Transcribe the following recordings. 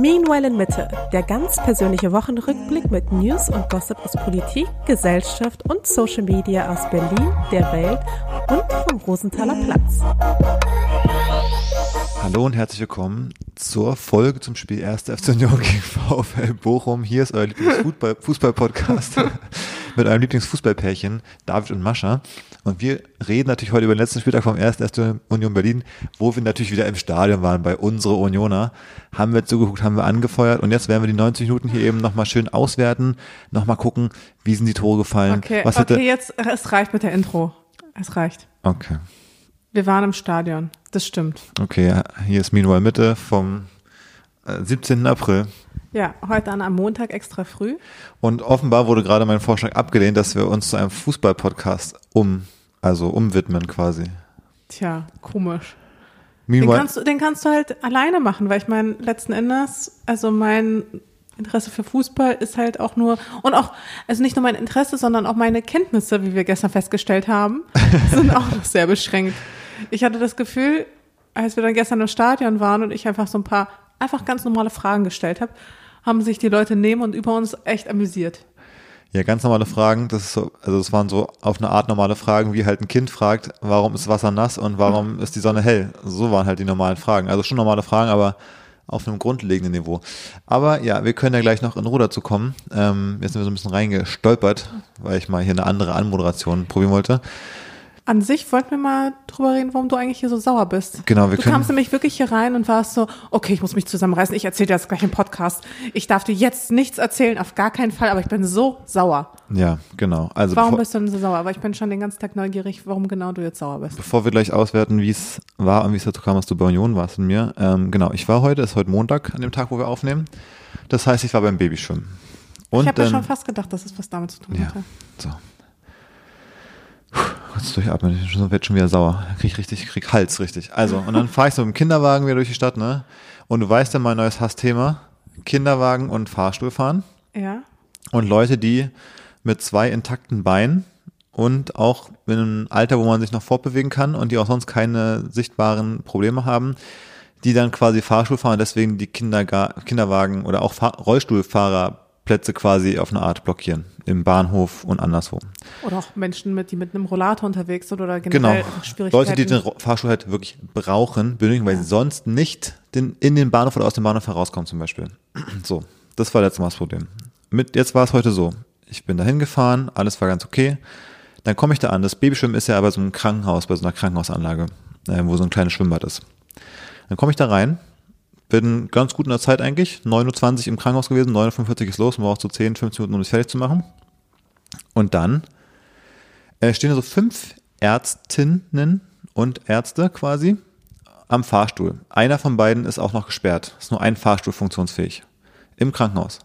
Meanwhile in Mitte, der ganz persönliche Wochenrückblick mit News und Gossip aus Politik, Gesellschaft und Social Media aus Berlin, der Welt und vom Rosenthaler Platz. Hallo und herzlich willkommen zur Folge zum Spiel 1. FC Union gegen VfL Bochum. Hier ist euer Lieblingsfußball-Podcast mit eurem Lieblingsfußballpärchen David und Mascha. Und wir reden natürlich heute über den letzten Spieltag vom 1. FC Union Berlin, wo wir natürlich wieder im Stadion waren bei unsere Unioner. Haben wir zugeguckt, haben wir angefeuert und jetzt werden wir die 90 Minuten hier eben nochmal schön auswerten, nochmal gucken, wie sind die Tore gefallen. Okay, Was okay jetzt, es reicht mit der Intro. Es reicht. Okay. Wir waren im Stadion, das stimmt. Okay, hier ist Meanwhile Mitte vom 17. Äh, April. Ja, heute an am Montag extra früh. Und offenbar wurde gerade mein Vorschlag abgelehnt, dass wir uns zu einem Fußball-Podcast um, also umwidmen quasi. Tja, komisch. Den kannst, du, den kannst du halt alleine machen, weil ich meine, letzten Endes, also mein Interesse für Fußball ist halt auch nur, und auch, also nicht nur mein Interesse, sondern auch meine Kenntnisse, wie wir gestern festgestellt haben, sind auch noch sehr beschränkt. Ich hatte das Gefühl, als wir dann gestern im Stadion waren und ich einfach so ein paar einfach ganz normale Fragen gestellt habe, haben sich die Leute neben und über uns echt amüsiert. Ja, ganz normale Fragen. Das ist so, also es waren so auf eine Art normale Fragen, wie halt ein Kind fragt, warum ist Wasser nass und warum ist die Sonne hell? So waren halt die normalen Fragen. Also schon normale Fragen, aber auf einem grundlegenden Niveau. Aber ja, wir können ja gleich noch in Ruhe dazu kommen. Ähm, jetzt sind wir so ein bisschen reingestolpert, weil ich mal hier eine andere Anmoderation probieren wollte. An sich wollten wir mal drüber reden, warum du eigentlich hier so sauer bist. Genau, wir du können. kamst nämlich wirklich hier rein und warst so, okay, ich muss mich zusammenreißen, ich erzähle dir das gleich im Podcast. Ich darf dir jetzt nichts erzählen, auf gar keinen Fall, aber ich bin so sauer. Ja, genau. Also warum bist du denn so sauer? Aber ich bin schon den ganzen Tag neugierig, warum genau du jetzt sauer bist. Bevor wir gleich auswerten, wie es war und wie es dazu kam, dass du bei Union warst in mir. Ähm, genau, ich war heute, ist heute Montag, an dem Tag, wo wir aufnehmen. Das heißt, ich war beim Babyschwimmen. Und, ich habe mir schon fast gedacht, dass es was damit zu tun ja, hatte. So, kurz durchatmen, ich werde schon wieder sauer. Krieg richtig, krieg Hals richtig. Also, und dann fahre ich so im Kinderwagen wieder durch die Stadt, ne? Und du weißt ja mein neues Hassthema. Kinderwagen und Fahrstuhl fahren. Ja. Und Leute, die mit zwei intakten Beinen und auch in einem Alter, wo man sich noch fortbewegen kann und die auch sonst keine sichtbaren Probleme haben, die dann quasi Fahrstuhl fahren, deswegen die Kinderga Kinderwagen oder auch Fahr Rollstuhlfahrer Plätze quasi auf eine Art blockieren. Im Bahnhof und anderswo. Oder auch Menschen, mit, die mit einem Rollator unterwegs sind oder generell genau. Schwierigkeiten. Leute, die den Fahrstuhl halt wirklich brauchen, benötigen, weil ja. sie sonst nicht den, in den Bahnhof oder aus dem Bahnhof herauskommen zum Beispiel. So, das war letztes Mal das Problem. Mit, jetzt war es heute so. Ich bin dahin gefahren, alles war ganz okay. Dann komme ich da an. Das Babyschwimmen ist ja aber so ein Krankenhaus, bei so einer Krankenhausanlage, äh, wo so ein kleines Schwimmbad ist. Dann komme ich da rein, bin ganz gut in der Zeit eigentlich. 9.20 Uhr im Krankenhaus gewesen, 9.45 Uhr ist los, man braucht so 10, 15 Minuten, um das fertig zu machen. Und dann äh, stehen so fünf Ärztinnen und Ärzte quasi am Fahrstuhl. Einer von beiden ist auch noch gesperrt. Ist nur ein Fahrstuhl funktionsfähig. Im Krankenhaus.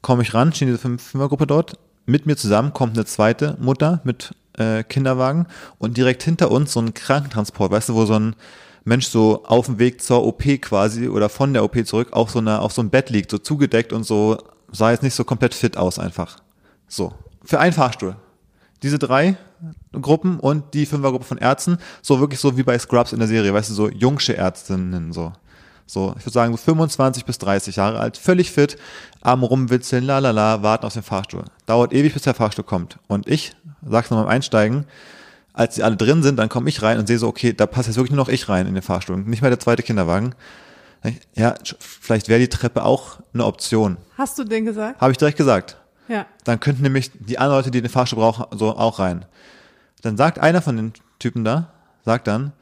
Komme ich ran, stehen diese fünf Fünfergruppe dort. Mit mir zusammen kommt eine zweite Mutter mit äh, Kinderwagen und direkt hinter uns so ein Krankentransport, weißt du, wo so ein Mensch so auf dem Weg zur OP quasi oder von der OP zurück auf so, eine, auf so ein Bett liegt, so zugedeckt und so, sah jetzt nicht so komplett fit aus einfach. So. Für einen Fahrstuhl. Diese drei Gruppen und die Fünfergruppe von Ärzten, so wirklich so wie bei Scrubs in der Serie, weißt du, so jungsche Ärztinnen, so. So, ich würde sagen, so 25 bis 30 Jahre alt, völlig fit, am rumwitzeln, la la la, warten auf den Fahrstuhl. Dauert ewig, bis der Fahrstuhl kommt. Und ich, sag's nochmal beim Einsteigen, als sie alle drin sind, dann komme ich rein und sehe so, okay, da passt jetzt wirklich nur noch ich rein in den Fahrstuhl, nicht mehr der zweite Kinderwagen. Ja, vielleicht wäre die Treppe auch eine Option. Hast du den gesagt? Habe ich direkt gesagt. Ja. Dann könnten nämlich die anderen Leute, die den Fahrstuhl brauchen, so auch rein. Dann sagt einer von den Typen da, sagt dann,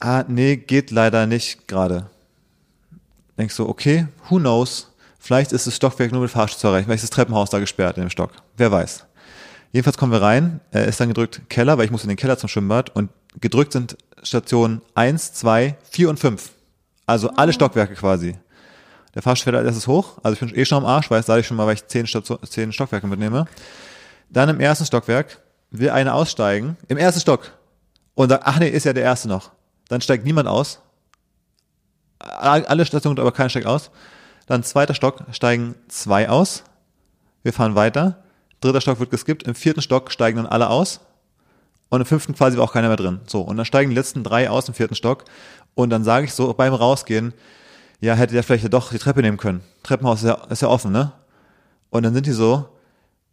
ah, nee, geht leider nicht gerade. Denkst du, okay, who knows? Vielleicht ist das Stockwerk nur mit Fahrstuhl zu erreichen, vielleicht ist das Treppenhaus da gesperrt in dem Stock. Wer weiß. Jedenfalls kommen wir rein, er ist dann gedrückt Keller, weil ich muss in den Keller zum Schwimmbad und gedrückt sind Stationen eins, zwei, vier und fünf. Also alle ah. Stockwerke quasi. Der Fahrstuhl fährt als erstes hoch, also ich bin eh schon am Arsch, weiß, sage ich schon mal, weil ich zehn, Station, zehn Stockwerke mitnehme. Dann im ersten Stockwerk will einer aussteigen, im ersten Stock und sagt, ach nee, ist ja der erste noch. Dann steigt niemand aus. Alle Stationen, aber keiner steigt aus. Dann zweiter Stock steigen zwei aus. Wir fahren weiter dritter Stock wird geskippt, im vierten Stock steigen dann alle aus und im fünften quasi war auch keiner mehr drin. So, und dann steigen die letzten drei aus im vierten Stock und dann sage ich so beim Rausgehen, ja, hätte der vielleicht doch die Treppe nehmen können. Treppenhaus ist ja, ist ja offen, ne? Und dann sind die so,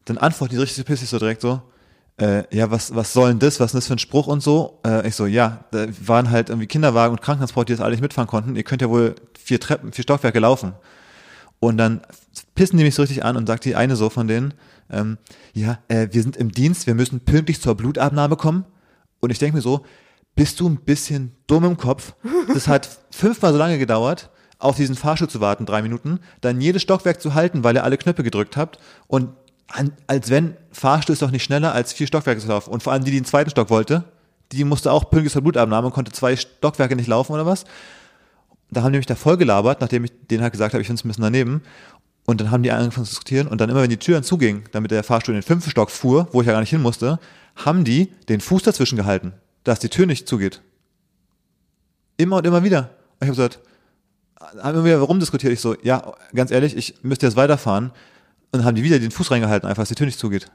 dann antworten die richtig pissig so direkt so, äh, ja, was, was soll denn das? Was ist das für ein Spruch und so? Äh, ich so, ja, da waren halt irgendwie Kinderwagen und Krankentransport, die das alle nicht mitfahren konnten. Ihr könnt ja wohl vier Treppen, vier Stockwerke laufen. Und dann pissen die mich so richtig an und sagt die eine so von denen, ähm, ja, äh, wir sind im Dienst, wir müssen pünktlich zur Blutabnahme kommen. Und ich denke mir so, bist du ein bisschen dumm im Kopf? Das hat fünfmal so lange gedauert, auf diesen Fahrstuhl zu warten, drei Minuten, dann jedes Stockwerk zu halten, weil ihr alle Knöpfe gedrückt habt und an, als wenn Fahrstuhl ist doch nicht schneller als vier Stockwerke zu laufen. Und vor allem die, die den zweiten Stock wollte, die musste auch pünktlich zur Blutabnahme und konnte zwei Stockwerke nicht laufen oder was. Da haben die mich da voll gelabert, nachdem ich denen halt gesagt habe, ich finde es ein bisschen daneben. Und dann haben die angefangen zu diskutieren und dann immer, wenn die Türen zugingen, damit der Fahrstuhl in den fünften Stock fuhr, wo ich ja gar nicht hin musste, haben die den Fuß dazwischen gehalten, dass die Tür nicht zugeht. Immer und immer wieder. Und ich habe gesagt, haben immer wieder rumdiskutiert. Ich so, ja, ganz ehrlich, ich müsste jetzt weiterfahren. Und dann haben die wieder den Fuß reingehalten, einfach, dass die Tür nicht zugeht.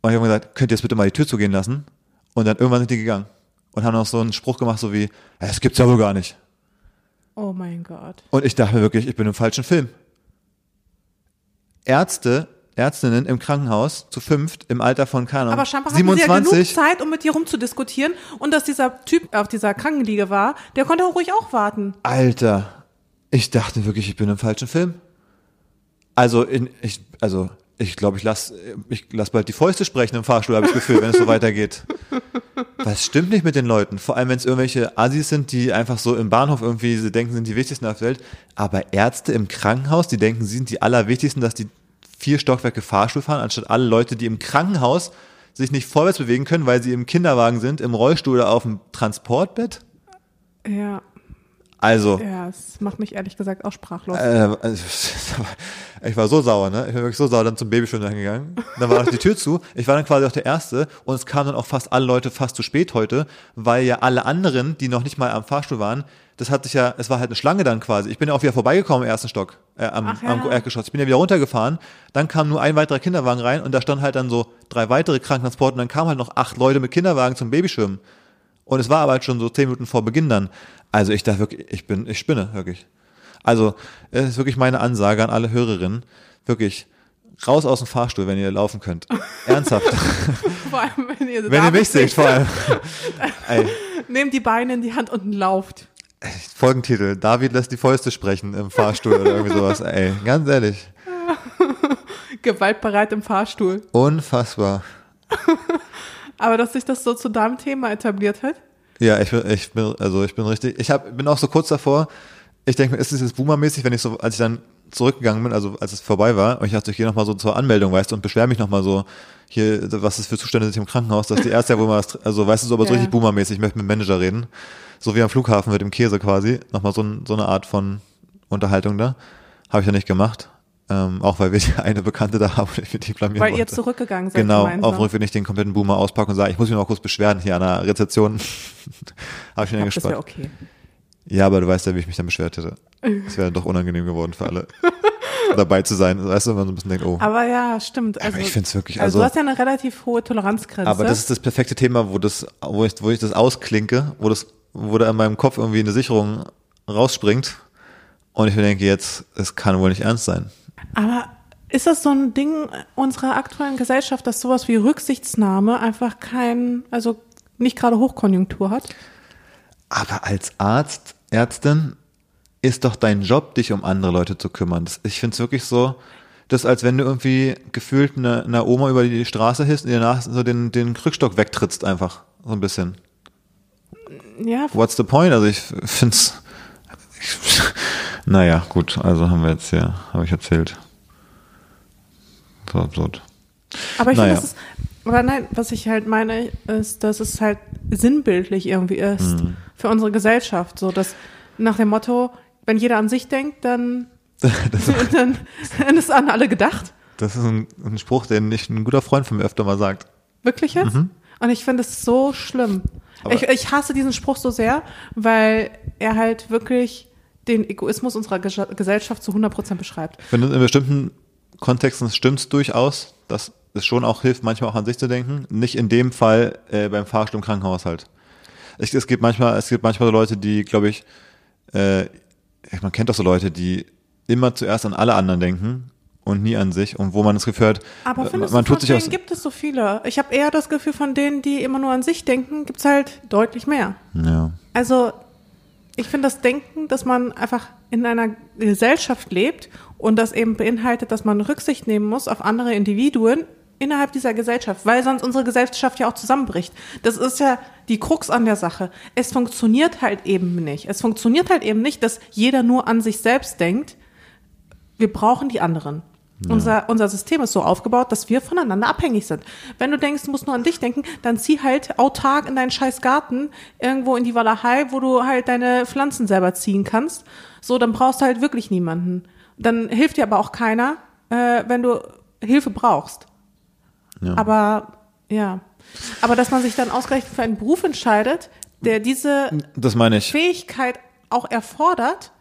Und ich habe gesagt, könnt ihr jetzt bitte mal die Tür zugehen lassen? Und dann irgendwann sind die gegangen. Und haben noch so einen Spruch gemacht, so wie, es gibt's ja wohl gar nicht. Oh mein Gott. Und ich dachte mir wirklich, ich bin im falschen Film. Ärzte, Ärztinnen im Krankenhaus zu fünft im Alter von keine Aber scheinbar 27. hatten sie ja genug Zeit, um mit dir rumzudiskutieren und dass dieser Typ auf dieser Krankenliege war, der konnte auch ruhig auch warten. Alter, ich dachte wirklich, ich bin im falschen Film. Also in, ich, also ich glaube, ich lass, ich lass bald die Fäuste sprechen im Fahrstuhl, habe ich das Gefühl, wenn es so weitergeht. Was stimmt nicht mit den Leuten? Vor allem, wenn es irgendwelche Assis sind, die einfach so im Bahnhof irgendwie sie denken, sind die wichtigsten auf der Welt. Aber Ärzte im Krankenhaus, die denken, sie sind die allerwichtigsten, dass die vier Stockwerke Fahrstuhl fahren, anstatt alle Leute, die im Krankenhaus sich nicht vorwärts bewegen können, weil sie im Kinderwagen sind, im Rollstuhl oder auf dem Transportbett. Ja. Also. Ja, es macht mich ehrlich gesagt auch sprachlos. Äh, ich war so sauer, ne? Ich bin wirklich so sauer dann zum Babyschwimmen gegangen. Dann war auch die Tür zu. Ich war dann quasi auch der Erste und es kamen dann auch fast alle Leute fast zu spät heute, weil ja alle anderen, die noch nicht mal am Fahrstuhl waren, das hat sich ja, es war halt eine Schlange dann quasi. Ich bin ja auch wieder vorbeigekommen im ersten Stock, äh, am, Ach ja. am Erdgeschoss. Ich bin ja wieder runtergefahren. Dann kam nur ein weiterer Kinderwagen rein und da stand halt dann so drei weitere Krankentransporte und dann kamen halt noch acht Leute mit Kinderwagen zum Babyschwimmen. Und es war aber halt schon so zehn Minuten vor Beginn dann. Also ich dachte wirklich, ich bin, ich spinne, wirklich. Also, es ist wirklich meine Ansage an alle Hörerinnen. Wirklich, raus aus dem Fahrstuhl, wenn ihr laufen könnt. Ernsthaft. vor allem, wenn ihr, wenn ihr mich seht, vor allem. Nehmt die Beine in die Hand und lauft. Folgentitel, David lässt die Fäuste sprechen im Fahrstuhl oder irgendwie sowas. Ey, ganz ehrlich. Gewaltbereit im Fahrstuhl. Unfassbar. Aber dass sich das so zu deinem Thema etabliert hat? Ja, ich bin, ich bin, also ich bin richtig, ich hab, bin auch so kurz davor, ich denke mir, ist es jetzt boomermäßig, wenn ich so, als ich dann zurückgegangen bin, also als es vorbei war, und ich dachte, ich gehe nochmal so zur Anmeldung, weißt du, und beschwere mich nochmal so, hier, was ist für Zustände sind im Krankenhaus, dass die Ärzte ja wohl mal, also weißt du, so, aber so ja. richtig boomermäßig, ich möchte mit dem Manager reden. So wie am Flughafen mit dem Käse quasi, nochmal so, so eine Art von Unterhaltung da. Habe ich ja nicht gemacht. Ähm, auch weil wir eine Bekannte da haben, die die blamieren Weil wollte. ihr zurückgegangen seid Genau, gemeinsam. auf Rückweg nicht den kompletten Boomer auspacken und sagen, ich muss mich noch kurz beschweren hier an der Rezeption. Habe ich mir dann gespart. Das okay. Ja, aber du weißt ja, wie ich mich dann beschwert hätte. Es wäre doch unangenehm geworden für alle. dabei zu sein. Weißt du, wenn man so ein bisschen denkt, oh. Aber ja, stimmt. Also, aber ich finde es wirklich. Also, also, du hast ja eine relativ hohe Toleranzgrenze. Aber das ist das perfekte Thema, wo das, wo ich, wo ich das ausklinke, wo das, wo da in meinem Kopf irgendwie eine Sicherung rausspringt. Und ich mir denke, jetzt, es kann wohl nicht ernst sein. Aber ist das so ein Ding unserer aktuellen Gesellschaft, dass sowas wie Rücksichtsnahme einfach kein, also nicht gerade Hochkonjunktur hat? Aber als Arzt, Ärztin ist doch dein Job, dich um andere Leute zu kümmern. Das, ich finde es wirklich so, das als wenn du irgendwie gefühlt eine, eine Oma über die Straße hisst und danach so den, den Krückstock wegtrittst einfach. So ein bisschen. Ja. What's the point? Also ich finde es. Naja, gut, also haben wir jetzt hier, habe ich erzählt. So absurd. Aber ich naja. finde, das ist, aber nein, was ich halt meine, ist, dass es halt sinnbildlich irgendwie ist mhm. für unsere Gesellschaft. So, dass nach dem Motto, wenn jeder an sich denkt, dann, dann, dann ist an alle gedacht. Das ist ein, ein, Spruch, den ich ein guter Freund von mir öfter mal sagt. Wirklich jetzt? Mhm. Und ich finde es so schlimm. Ich, ich hasse diesen Spruch so sehr, weil er halt wirklich den Egoismus unserer Gesellschaft zu 100 Prozent beschreibt. Wenn in bestimmten Kontexten stimmt es durchaus, dass es schon auch hilft, manchmal auch an sich zu denken. Nicht in dem Fall äh, beim Fahrstuhl im Krankenhaus halt. Es, es, gibt manchmal, es gibt manchmal Leute, die, glaube ich, äh, man kennt doch so Leute, die immer zuerst an alle anderen denken und nie an sich und wo man das Gefühl hat, aber äh, findest man du, tut sich aus gibt es so viele. Ich habe eher das Gefühl, von denen, die immer nur an sich denken, gibt es halt deutlich mehr. Ja. Also ich finde das Denken, dass man einfach in einer Gesellschaft lebt und das eben beinhaltet, dass man Rücksicht nehmen muss auf andere Individuen innerhalb dieser Gesellschaft, weil sonst unsere Gesellschaft ja auch zusammenbricht. Das ist ja die Krux an der Sache. Es funktioniert halt eben nicht. Es funktioniert halt eben nicht, dass jeder nur an sich selbst denkt. Wir brauchen die anderen. Ja. Unser, unser System ist so aufgebaut, dass wir voneinander abhängig sind. Wenn du denkst, du musst nur an dich denken, dann zieh halt autark in deinen scheiß Garten irgendwo in die Walachei, wo du halt deine Pflanzen selber ziehen kannst. So, dann brauchst du halt wirklich niemanden. Dann hilft dir aber auch keiner, äh, wenn du Hilfe brauchst. Ja. Aber ja, aber dass man sich dann ausgerechnet für einen Beruf entscheidet, der diese das meine ich. Fähigkeit auch erfordert,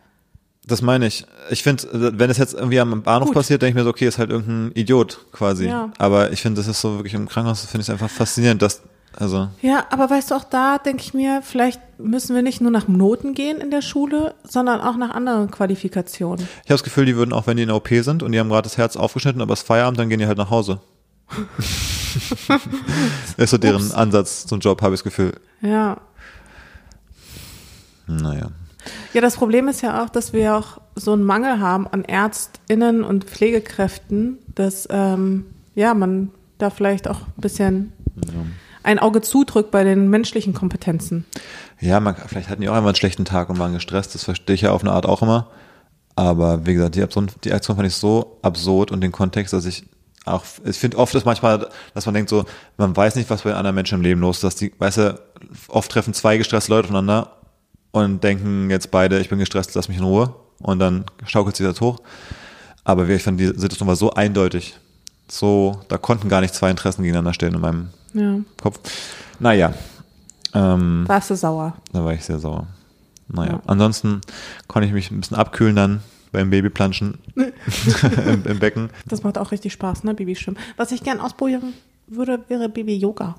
das meine ich. Ich finde, wenn es jetzt irgendwie am Bahnhof Gut. passiert, denke ich mir so, okay, ist halt irgendein Idiot quasi. Ja. Aber ich finde, das ist so wirklich im Krankenhaus, finde ich einfach faszinierend, dass, also. Ja, aber weißt du, auch da denke ich mir, vielleicht müssen wir nicht nur nach Noten gehen in der Schule, sondern auch nach anderen Qualifikationen. Ich habe das Gefühl, die würden auch, wenn die in der OP sind und die haben gerade das Herz aufgeschnitten, aber es ist Feierabend, dann gehen die halt nach Hause. ist so deren Ups. Ansatz zum Job, habe ich das Gefühl. Ja. Naja. Ja, das Problem ist ja auch, dass wir auch so einen Mangel haben an ÄrztInnen und Pflegekräften, dass ähm, ja, man da vielleicht auch ein bisschen ja. ein Auge zudrückt bei den menschlichen Kompetenzen. Ja, man, vielleicht hatten die auch einfach einen schlechten Tag und waren gestresst, das verstehe ich ja auf eine Art auch immer. Aber wie gesagt, die, Aktion, die Aktion fand ich so absurd und den Kontext, dass ich auch, ich finde oft ist manchmal, dass man denkt so, man weiß nicht, was bei anderen Menschen im Leben los ist, dass die, weißt du, oft treffen zwei gestresste Leute aufeinander und denken jetzt beide, ich bin gestresst, lass mich in Ruhe. Und dann schaukelt sich das hoch. Aber ich fand, die Situation war so eindeutig. So, da konnten gar nicht zwei Interessen gegeneinander stehen in meinem ja. Kopf. Naja. Ähm, Warst du sauer? Da war ich sehr sauer. Naja. Ja. Ansonsten konnte ich mich ein bisschen abkühlen dann beim Babyplanschen Im, Im, Becken. Das macht auch richtig Spaß, ne, Babyschwimmen. Was ich gern ausprobieren würde, wäre Baby-Yoga.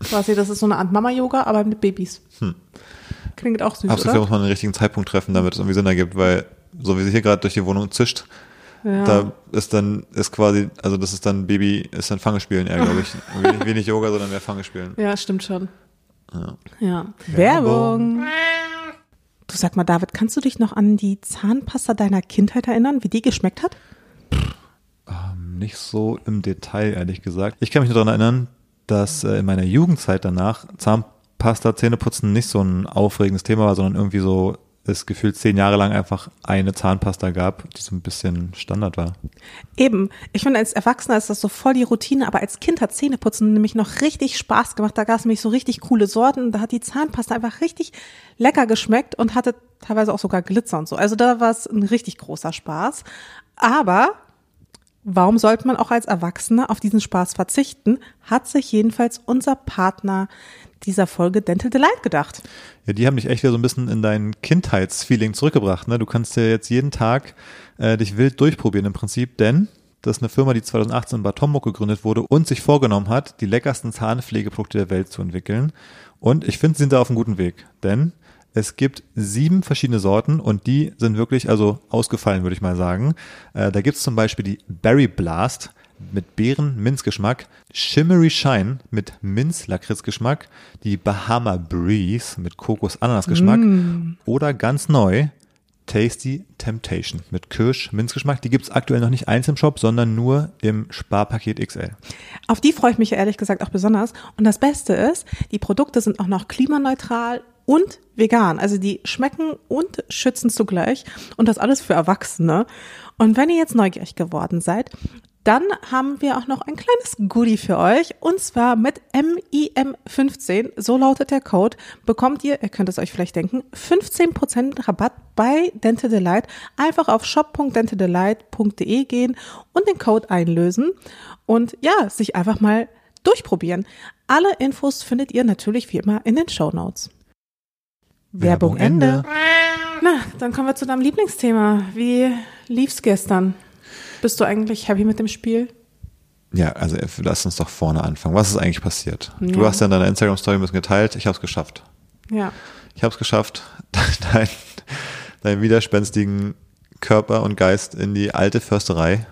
Quasi, das ist so eine Art Mama-Yoga, aber mit Babys. Hm. Klingt auch süß, Absolut, muss man den richtigen Zeitpunkt treffen, damit es irgendwie Sinn ergibt, weil so wie sie hier gerade durch die Wohnung zischt, ja. da ist dann, ist quasi, also das ist dann Baby, ist dann Fangespielen eher, glaube ich. wenig, wenig Yoga, sondern mehr Fangespielen. Ja, stimmt schon. Ja. ja. Werbung. Du sag mal, David, kannst du dich noch an die Zahnpasta deiner Kindheit erinnern, wie die geschmeckt hat? Ähm, nicht so im Detail, ehrlich gesagt. Ich kann mich nur daran erinnern, dass äh, in meiner Jugendzeit danach Zahnpasta, Zähneputzen nicht so ein aufregendes Thema war, sondern irgendwie so es gefühlt zehn Jahre lang einfach eine Zahnpasta gab, die so ein bisschen Standard war. Eben. Ich finde, als Erwachsener ist das so voll die Routine, aber als Kind hat Zähneputzen nämlich noch richtig Spaß gemacht. Da gab es nämlich so richtig coole Sorten. Da hat die Zahnpasta einfach richtig lecker geschmeckt und hatte teilweise auch sogar Glitzer und so. Also da war es ein richtig großer Spaß. Aber Warum sollte man auch als Erwachsener auf diesen Spaß verzichten? Hat sich jedenfalls unser Partner dieser Folge Dental Delight gedacht. Ja, die haben dich echt wieder so ein bisschen in dein Kindheitsfeeling zurückgebracht. Ne? Du kannst ja jetzt jeden Tag äh, dich wild durchprobieren im Prinzip, denn das ist eine Firma, die 2018 in Bad gegründet wurde und sich vorgenommen hat, die leckersten Zahnpflegeprodukte der Welt zu entwickeln. Und ich finde, sie sind da auf einem guten Weg, denn es gibt sieben verschiedene Sorten und die sind wirklich also ausgefallen, würde ich mal sagen. Äh, da gibt es zum Beispiel die Berry Blast mit Beeren-Minzgeschmack, Shimmery Shine mit Minz-Lakritz-Geschmack, die Bahama Breeze mit Kokos-Ananas-Geschmack mm. oder ganz neu Tasty Temptation mit Kirsch-Minzgeschmack. Die gibt es aktuell noch nicht einzeln im Shop, sondern nur im Sparpaket XL. Auf die freue ich mich ehrlich gesagt auch besonders. Und das Beste ist, die Produkte sind auch noch klimaneutral und vegan. Also die schmecken und schützen zugleich und das alles für Erwachsene. Und wenn ihr jetzt neugierig geworden seid, dann haben wir auch noch ein kleines Goodie für euch und zwar mit MIM15, so lautet der Code, bekommt ihr, ihr könnt es euch vielleicht denken, 15% Rabatt bei Dental Delight. Einfach auf shop.dentaldelight.de gehen und den Code einlösen und ja, sich einfach mal durchprobieren. Alle Infos findet ihr natürlich wie immer in den Show Notes. Werbung Ende. Na, dann kommen wir zu deinem Lieblingsthema. Wie lief's gestern? Bist du eigentlich happy mit dem Spiel? Ja, also lass uns doch vorne anfangen. Was ist eigentlich passiert? Ja. Du hast ja in deiner Instagram-Story ein bisschen geteilt. Ich habe es geschafft. Ja. Ich habe es geschafft, dein deinen widerspenstigen Körper und Geist in die alte Försterei,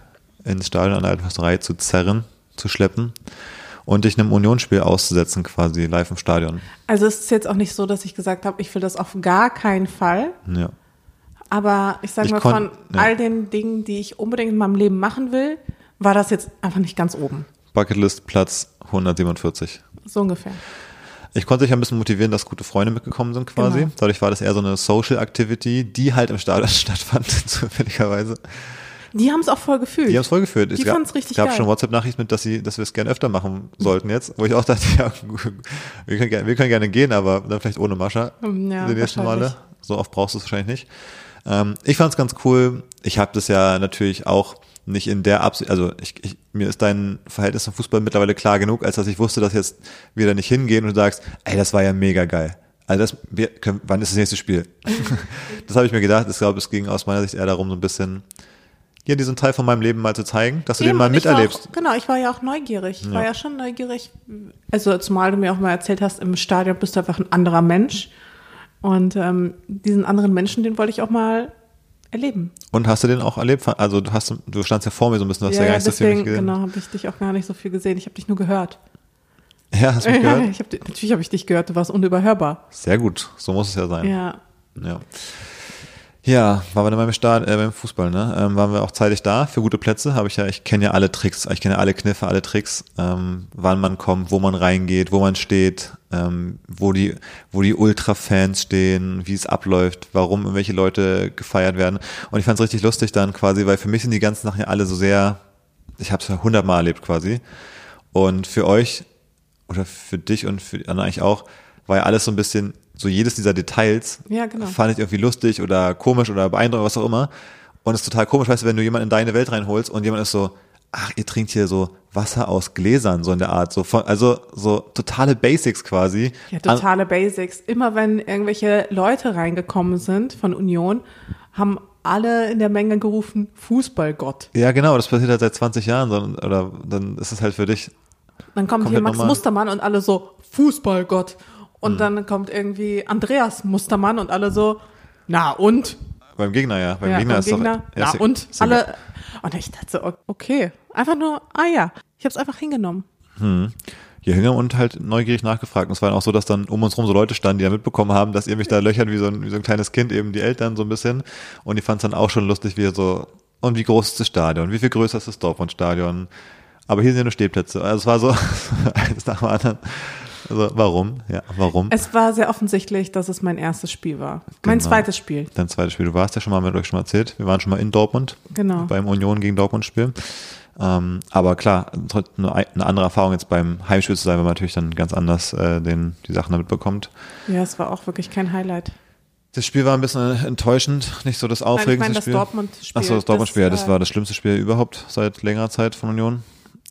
ins Stadion an der alten Försterei zu zerren, zu schleppen und dich einem Unionsspiel auszusetzen, quasi live im Stadion. Also es ist jetzt auch nicht so, dass ich gesagt habe, ich will das auf gar keinen Fall. Ja. Aber ich sage mal, von ja. all den Dingen, die ich unbedingt in meinem Leben machen will, war das jetzt einfach nicht ganz oben. Bucketlist Platz 147. So ungefähr. Ich konnte dich ein bisschen motivieren, dass gute Freunde mitgekommen sind quasi. Genau. Dadurch war das eher so eine Social Activity, die halt im Stadion stattfand, zufälligerweise. Die haben es auch voll gefühlt. Die haben es voll gefühlt. Die fanden es richtig gab geil. schon WhatsApp-Nachrichten mit, dass, sie, dass wir es gerne öfter machen sollten jetzt, wo ich auch dachte, ja, wir können, gerne, wir können gerne gehen, aber dann vielleicht ohne Mascha ja, die nächsten Male. So oft brauchst du es wahrscheinlich nicht. Ähm, ich fand es ganz cool. Ich habe das ja natürlich auch nicht in der Absicht, also ich, ich, mir ist dein Verhältnis zum Fußball mittlerweile klar genug, als dass ich wusste, dass jetzt wir da nicht hingehen und du sagst, ey, das war ja mega geil. Also das, wir können, wann ist das nächste Spiel? das habe ich mir gedacht. Ich glaube, es ging aus meiner Sicht eher darum, so ein bisschen hier diesen Teil von meinem Leben mal zu zeigen, dass du Eben, den mal miterlebst. Auch, genau, ich war ja auch neugierig. Ich ja. war ja schon neugierig. Also zumal du mir auch mal erzählt hast, im Stadion bist du einfach ein anderer Mensch. Und ähm, diesen anderen Menschen, den wollte ich auch mal erleben. Und hast du den auch erlebt? Also du hast, du standst ja vor mir so ein bisschen, du hast ja, ja gar nicht deswegen, so viel gesehen. Genau, habe ich dich auch gar nicht so viel gesehen. Ich habe dich nur gehört. Ja, hast du mich gehört? ich hab, natürlich habe ich dich gehört. Du warst unüberhörbar. Sehr gut, so muss es ja sein. Ja. Ja. Ja, waren wir dann beim Start, äh, beim Fußball, ne? Ähm, waren wir auch zeitig da für gute Plätze. Habe ich ja, ich kenne ja alle Tricks, ich kenne alle Kniffe, alle Tricks, ähm, wann man kommt, wo man reingeht, wo man steht, ähm, wo die, wo die Ultra-Fans stehen, wie es abläuft, warum irgendwelche Leute gefeiert werden. Und ich fand es richtig lustig dann quasi, weil für mich sind die ganzen Sachen ja alle so sehr, ich habe es ja hundertmal erlebt quasi. Und für euch oder für dich und für die anderen eigentlich auch, war ja alles so ein bisschen so jedes dieser Details ja, genau. fand ich irgendwie lustig oder komisch oder beeindruckend, was auch immer. Und es ist total komisch, weißt du, wenn du jemanden in deine Welt reinholst und jemand ist so, ach, ihr trinkt hier so Wasser aus Gläsern, so in der Art. So von, also so totale Basics quasi. Ja, totale An Basics. Immer wenn irgendwelche Leute reingekommen sind von Union, haben alle in der Menge gerufen, Fußballgott. Ja, genau, das passiert halt seit 20 Jahren, oder dann ist es halt für dich. Dann kommt hier Max normal. Mustermann und alle so, Fußballgott. Und mhm. dann kommt irgendwie Andreas Mustermann und alle so, na und? Beim Gegner, ja. Beim ja, Gegner beim ist Gegner, doch. Ja, na und? Alle. Und ich dachte so, okay. Einfach nur, ah ja. Ich habe es einfach hingenommen. Hm. Hier hingegangen und halt neugierig nachgefragt. Und es war dann auch so, dass dann um uns rum so Leute standen, die ja mitbekommen haben, dass ihr mich da löchert wie so ein, wie so ein kleines Kind, eben die Eltern so ein bisschen. Und die fanden es dann auch schon lustig, wie so, und wie groß ist das Stadion? Wie viel größer ist das Dortmund-Stadion? Aber hier sind ja nur Stehplätze. Also es war so eins nach dem anderen. Also warum? Ja, warum? Es war sehr offensichtlich, dass es mein erstes Spiel war. Genau. Mein zweites Spiel. Dein zweites Spiel. Du warst ja schon mal, mit euch schon mal erzählt. Wir waren schon mal in Dortmund. Genau. Beim Union gegen Dortmund Spiel. Ähm, aber klar, eine andere Erfahrung jetzt beim Heimspiel zu sein, weil man natürlich dann ganz anders äh, den, die Sachen damit bekommt. Ja, es war auch wirklich kein Highlight. Das Spiel war ein bisschen enttäuschend, nicht so das aufregendste Nein, ich mein, das Dortmund-Spiel. Achso, das Dortmund-Spiel, das, das war das schlimmste Spiel überhaupt seit längerer Zeit von Union.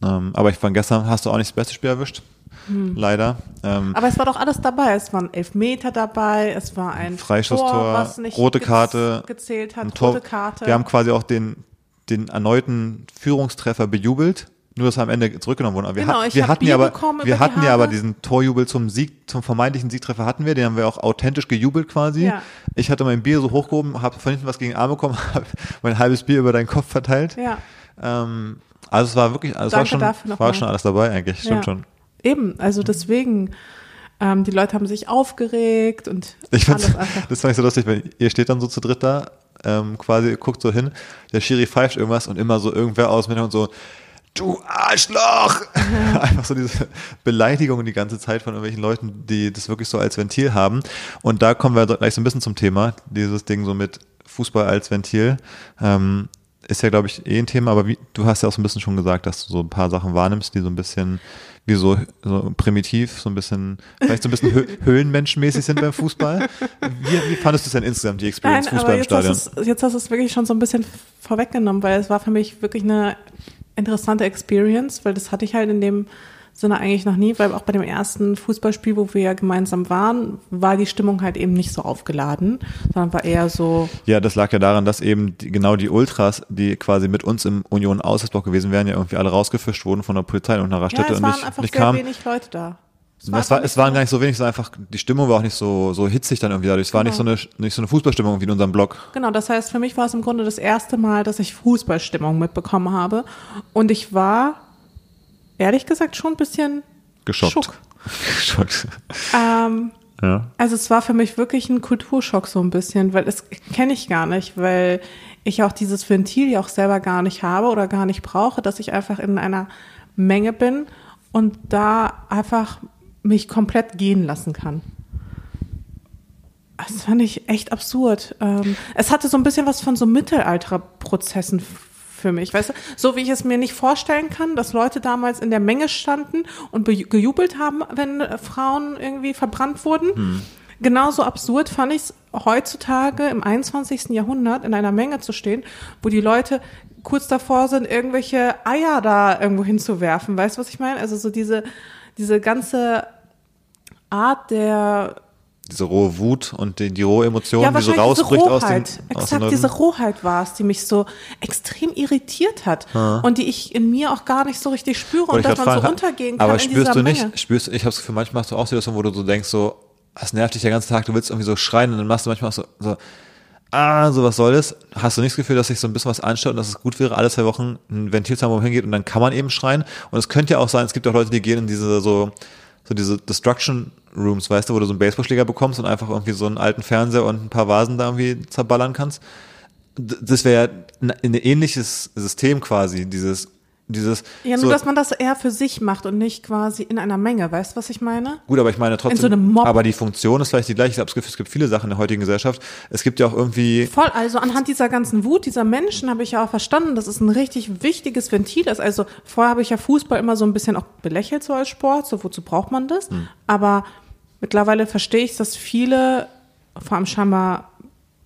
Ähm, aber ich fand, gestern hast du auch nicht das beste Spiel erwischt. Hm. Leider. Ähm, aber es war doch alles dabei. Es waren Elfmeter dabei, es war ein Freischusstor, Tor, was nicht rote Karte, gezählt hat, Tor, rote Karte. Wir haben quasi auch den, den erneuten Führungstreffer bejubelt. Nur, dass er am Ende zurückgenommen wurde. Wir, genau, hat, wir hatten ja aber, wir hatten ja aber diesen Torjubel zum Sieg, zum vermeintlichen Siegtreffer hatten wir. Den haben wir auch authentisch gejubelt quasi. Ja. Ich hatte mein Bier so hochgehoben, habe von hinten was gegen den Arm bekommen, habe mein halbes Bier über deinen Kopf verteilt. Ja. Ähm, also es war wirklich, also es war schon, war schon alles dabei eigentlich, stimmt ja. schon. Eben, also deswegen, ähm, die Leute haben sich aufgeregt und ich fand's, das fand ich so lustig, weil ihr steht dann so zu dritt da, ähm, quasi guckt so hin, der Schiri pfeift irgendwas und immer so irgendwer aus mit und so, du Arschloch! Ja. Einfach so diese Beleidigung die ganze Zeit von irgendwelchen Leuten, die das wirklich so als Ventil haben. Und da kommen wir gleich so ein bisschen zum Thema, dieses Ding so mit Fußball als Ventil. Ähm, ist ja, glaube ich, eh ein Thema, aber wie, du hast ja auch so ein bisschen schon gesagt, dass du so ein paar Sachen wahrnimmst, die so ein bisschen wie so, so primitiv, so ein bisschen, vielleicht so ein bisschen höhlenmenschenmäßig sind beim Fußball. Wie, wie fandest du es denn insgesamt, die Experience Nein, Fußball im Stadion? Hast jetzt hast du es wirklich schon so ein bisschen vorweggenommen, weil es war für mich wirklich eine interessante Experience, weil das hatte ich halt in dem Sinne eigentlich noch nie, weil auch bei dem ersten Fußballspiel, wo wir ja gemeinsam waren, war die Stimmung halt eben nicht so aufgeladen, sondern war eher so. Ja, das lag ja daran, dass eben die, genau die Ultras, die quasi mit uns im Union Auswärtsblock gewesen wären, ja irgendwie alle rausgefischt wurden von der Polizei und nach Raststätte ja, es und waren nicht, einfach nicht sehr kamen. wenig Leute da. Es, war, es, war, es waren gar nicht so wenig, es einfach, die Stimmung war auch nicht so, so hitzig dann irgendwie dadurch. Es war genau. nicht so eine, nicht so eine Fußballstimmung wie in unserem Blog. Genau, das heißt, für mich war es im Grunde das erste Mal, dass ich Fußballstimmung mitbekommen habe. Und ich war, ehrlich gesagt, schon ein bisschen geschockt. Schock. geschockt. Ähm, ja. Also es war für mich wirklich ein Kulturschock so ein bisschen, weil das kenne ich gar nicht, weil ich auch dieses Ventil ja auch selber gar nicht habe oder gar nicht brauche, dass ich einfach in einer Menge bin und da einfach mich komplett gehen lassen kann. Das fand ich echt absurd. Ähm, es hatte so ein bisschen was von so Mittelalterprozessen für mich, weißt du? So wie ich es mir nicht vorstellen kann, dass Leute damals in der Menge standen und gejubelt haben, wenn Frauen irgendwie verbrannt wurden. Hm. Genauso absurd fand ich es heutzutage im 21. Jahrhundert in einer Menge zu stehen, wo die Leute kurz davor sind, irgendwelche Eier da irgendwo hinzuwerfen. Weißt du, was ich meine? Also so diese, diese ganze Art der diese rohe Wut und die, die rohe Emotion, ja, die so rausbricht aus dem Exakt, aus diese Rohheit war es, die mich so extrem irritiert hat ja. und die ich in mir auch gar nicht so richtig spüre Wollte und dass man so untergehen kann Aber spürst du nicht, Menge. spürst, ich habe das Gefühl, manchmal hast du auch Situationen, wo du so denkst, so, das nervt dich den ganzen Tag, du willst irgendwie so schreien und dann machst du manchmal auch so, so ah, so was soll das? Hast du nicht das Gefühl, dass sich so ein bisschen was anstellt und dass es gut wäre, alle zwei Wochen ein Ventil zu haben, wo man hingeht und dann kann man eben schreien? Und es könnte ja auch sein, es gibt auch Leute, die gehen in diese so, so diese Destruction Rooms, weißt du, wo du so einen Baseballschläger bekommst und einfach irgendwie so einen alten Fernseher und ein paar Vasen da irgendwie zerballern kannst. Das wäre ein, ein ähnliches System quasi, dieses dieses. Ja, nur so, dass man das eher für sich macht und nicht quasi in einer Menge, weißt du, was ich meine? Gut, aber ich meine trotzdem. In so einem Mob. Aber die Funktion ist vielleicht die gleiche. Es gibt viele Sachen in der heutigen Gesellschaft. Es gibt ja auch irgendwie. Voll, also anhand dieser ganzen Wut dieser Menschen habe ich ja auch verstanden, dass es ein richtig wichtiges Ventil ist. Also vorher habe ich ja Fußball immer so ein bisschen auch belächelt so als Sport, so wozu braucht man das? Hm. Aber mittlerweile verstehe ich, dass viele, vor allem scheinbar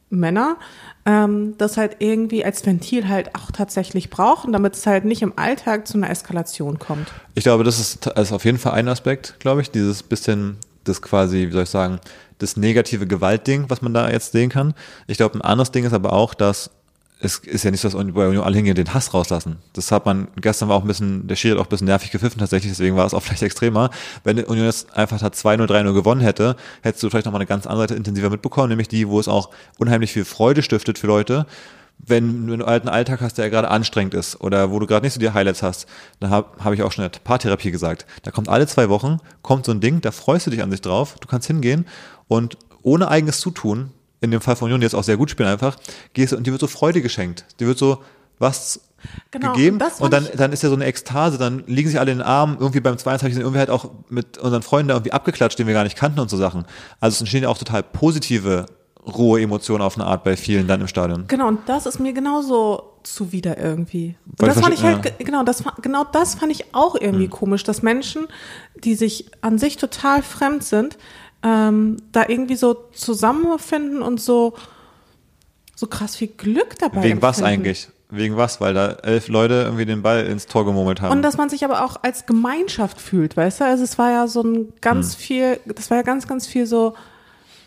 Männer, ähm, das halt irgendwie als Ventil halt auch tatsächlich brauchen, damit es halt nicht im Alltag zu einer Eskalation kommt. Ich glaube, das ist, ist auf jeden Fall ein Aspekt, glaube ich, dieses bisschen, das quasi, wie soll ich sagen, das negative Gewaltding, was man da jetzt sehen kann. Ich glaube, ein anderes Ding ist aber auch, dass es ist ja nicht so, dass bei Union alle hingehen den Hass rauslassen. Das hat man, gestern war auch ein bisschen, der Schiri hat auch ein bisschen nervig gepfiffen tatsächlich, deswegen war es auch vielleicht extremer. Wenn Union jetzt einfach da 2-0, 3-0 gewonnen hätte, hättest du vielleicht nochmal eine ganz andere Seite intensiver mitbekommen, nämlich die, wo es auch unheimlich viel Freude stiftet für Leute, wenn du einen alten Alltag hast, der gerade anstrengend ist oder wo du gerade nicht so die Highlights hast, da habe hab ich auch schon in der Paartherapie gesagt, da kommt alle zwei Wochen, kommt so ein Ding, da freust du dich an sich drauf, du kannst hingehen und ohne eigenes Zutun in dem Fall von Union, jetzt auch sehr gut spielen einfach, gehst und die wird so Freude geschenkt. Die wird so was genau, gegeben und, und dann, dann ist ja so eine Ekstase, dann liegen sich alle in den Armen, irgendwie beim 22 sind irgendwie halt auch mit unseren Freunden da irgendwie abgeklatscht, den wir gar nicht kannten und so Sachen. Also es entstehen ja auch total positive rohe Emotionen auf eine Art bei vielen dann im Stadion. Genau, und das ist mir genauso zuwider irgendwie. Und das fand ich halt, ja. genau, das, genau das fand ich auch irgendwie mhm. komisch, dass Menschen, die sich an sich total fremd sind, ähm, da irgendwie so zusammenfinden und so, so krass viel Glück dabei Wegen empfinden. was eigentlich? Wegen was? Weil da elf Leute irgendwie den Ball ins Tor gemurmelt haben. Und dass man sich aber auch als Gemeinschaft fühlt, weißt du? Also es war ja so ein ganz hm. viel, das war ja ganz, ganz viel so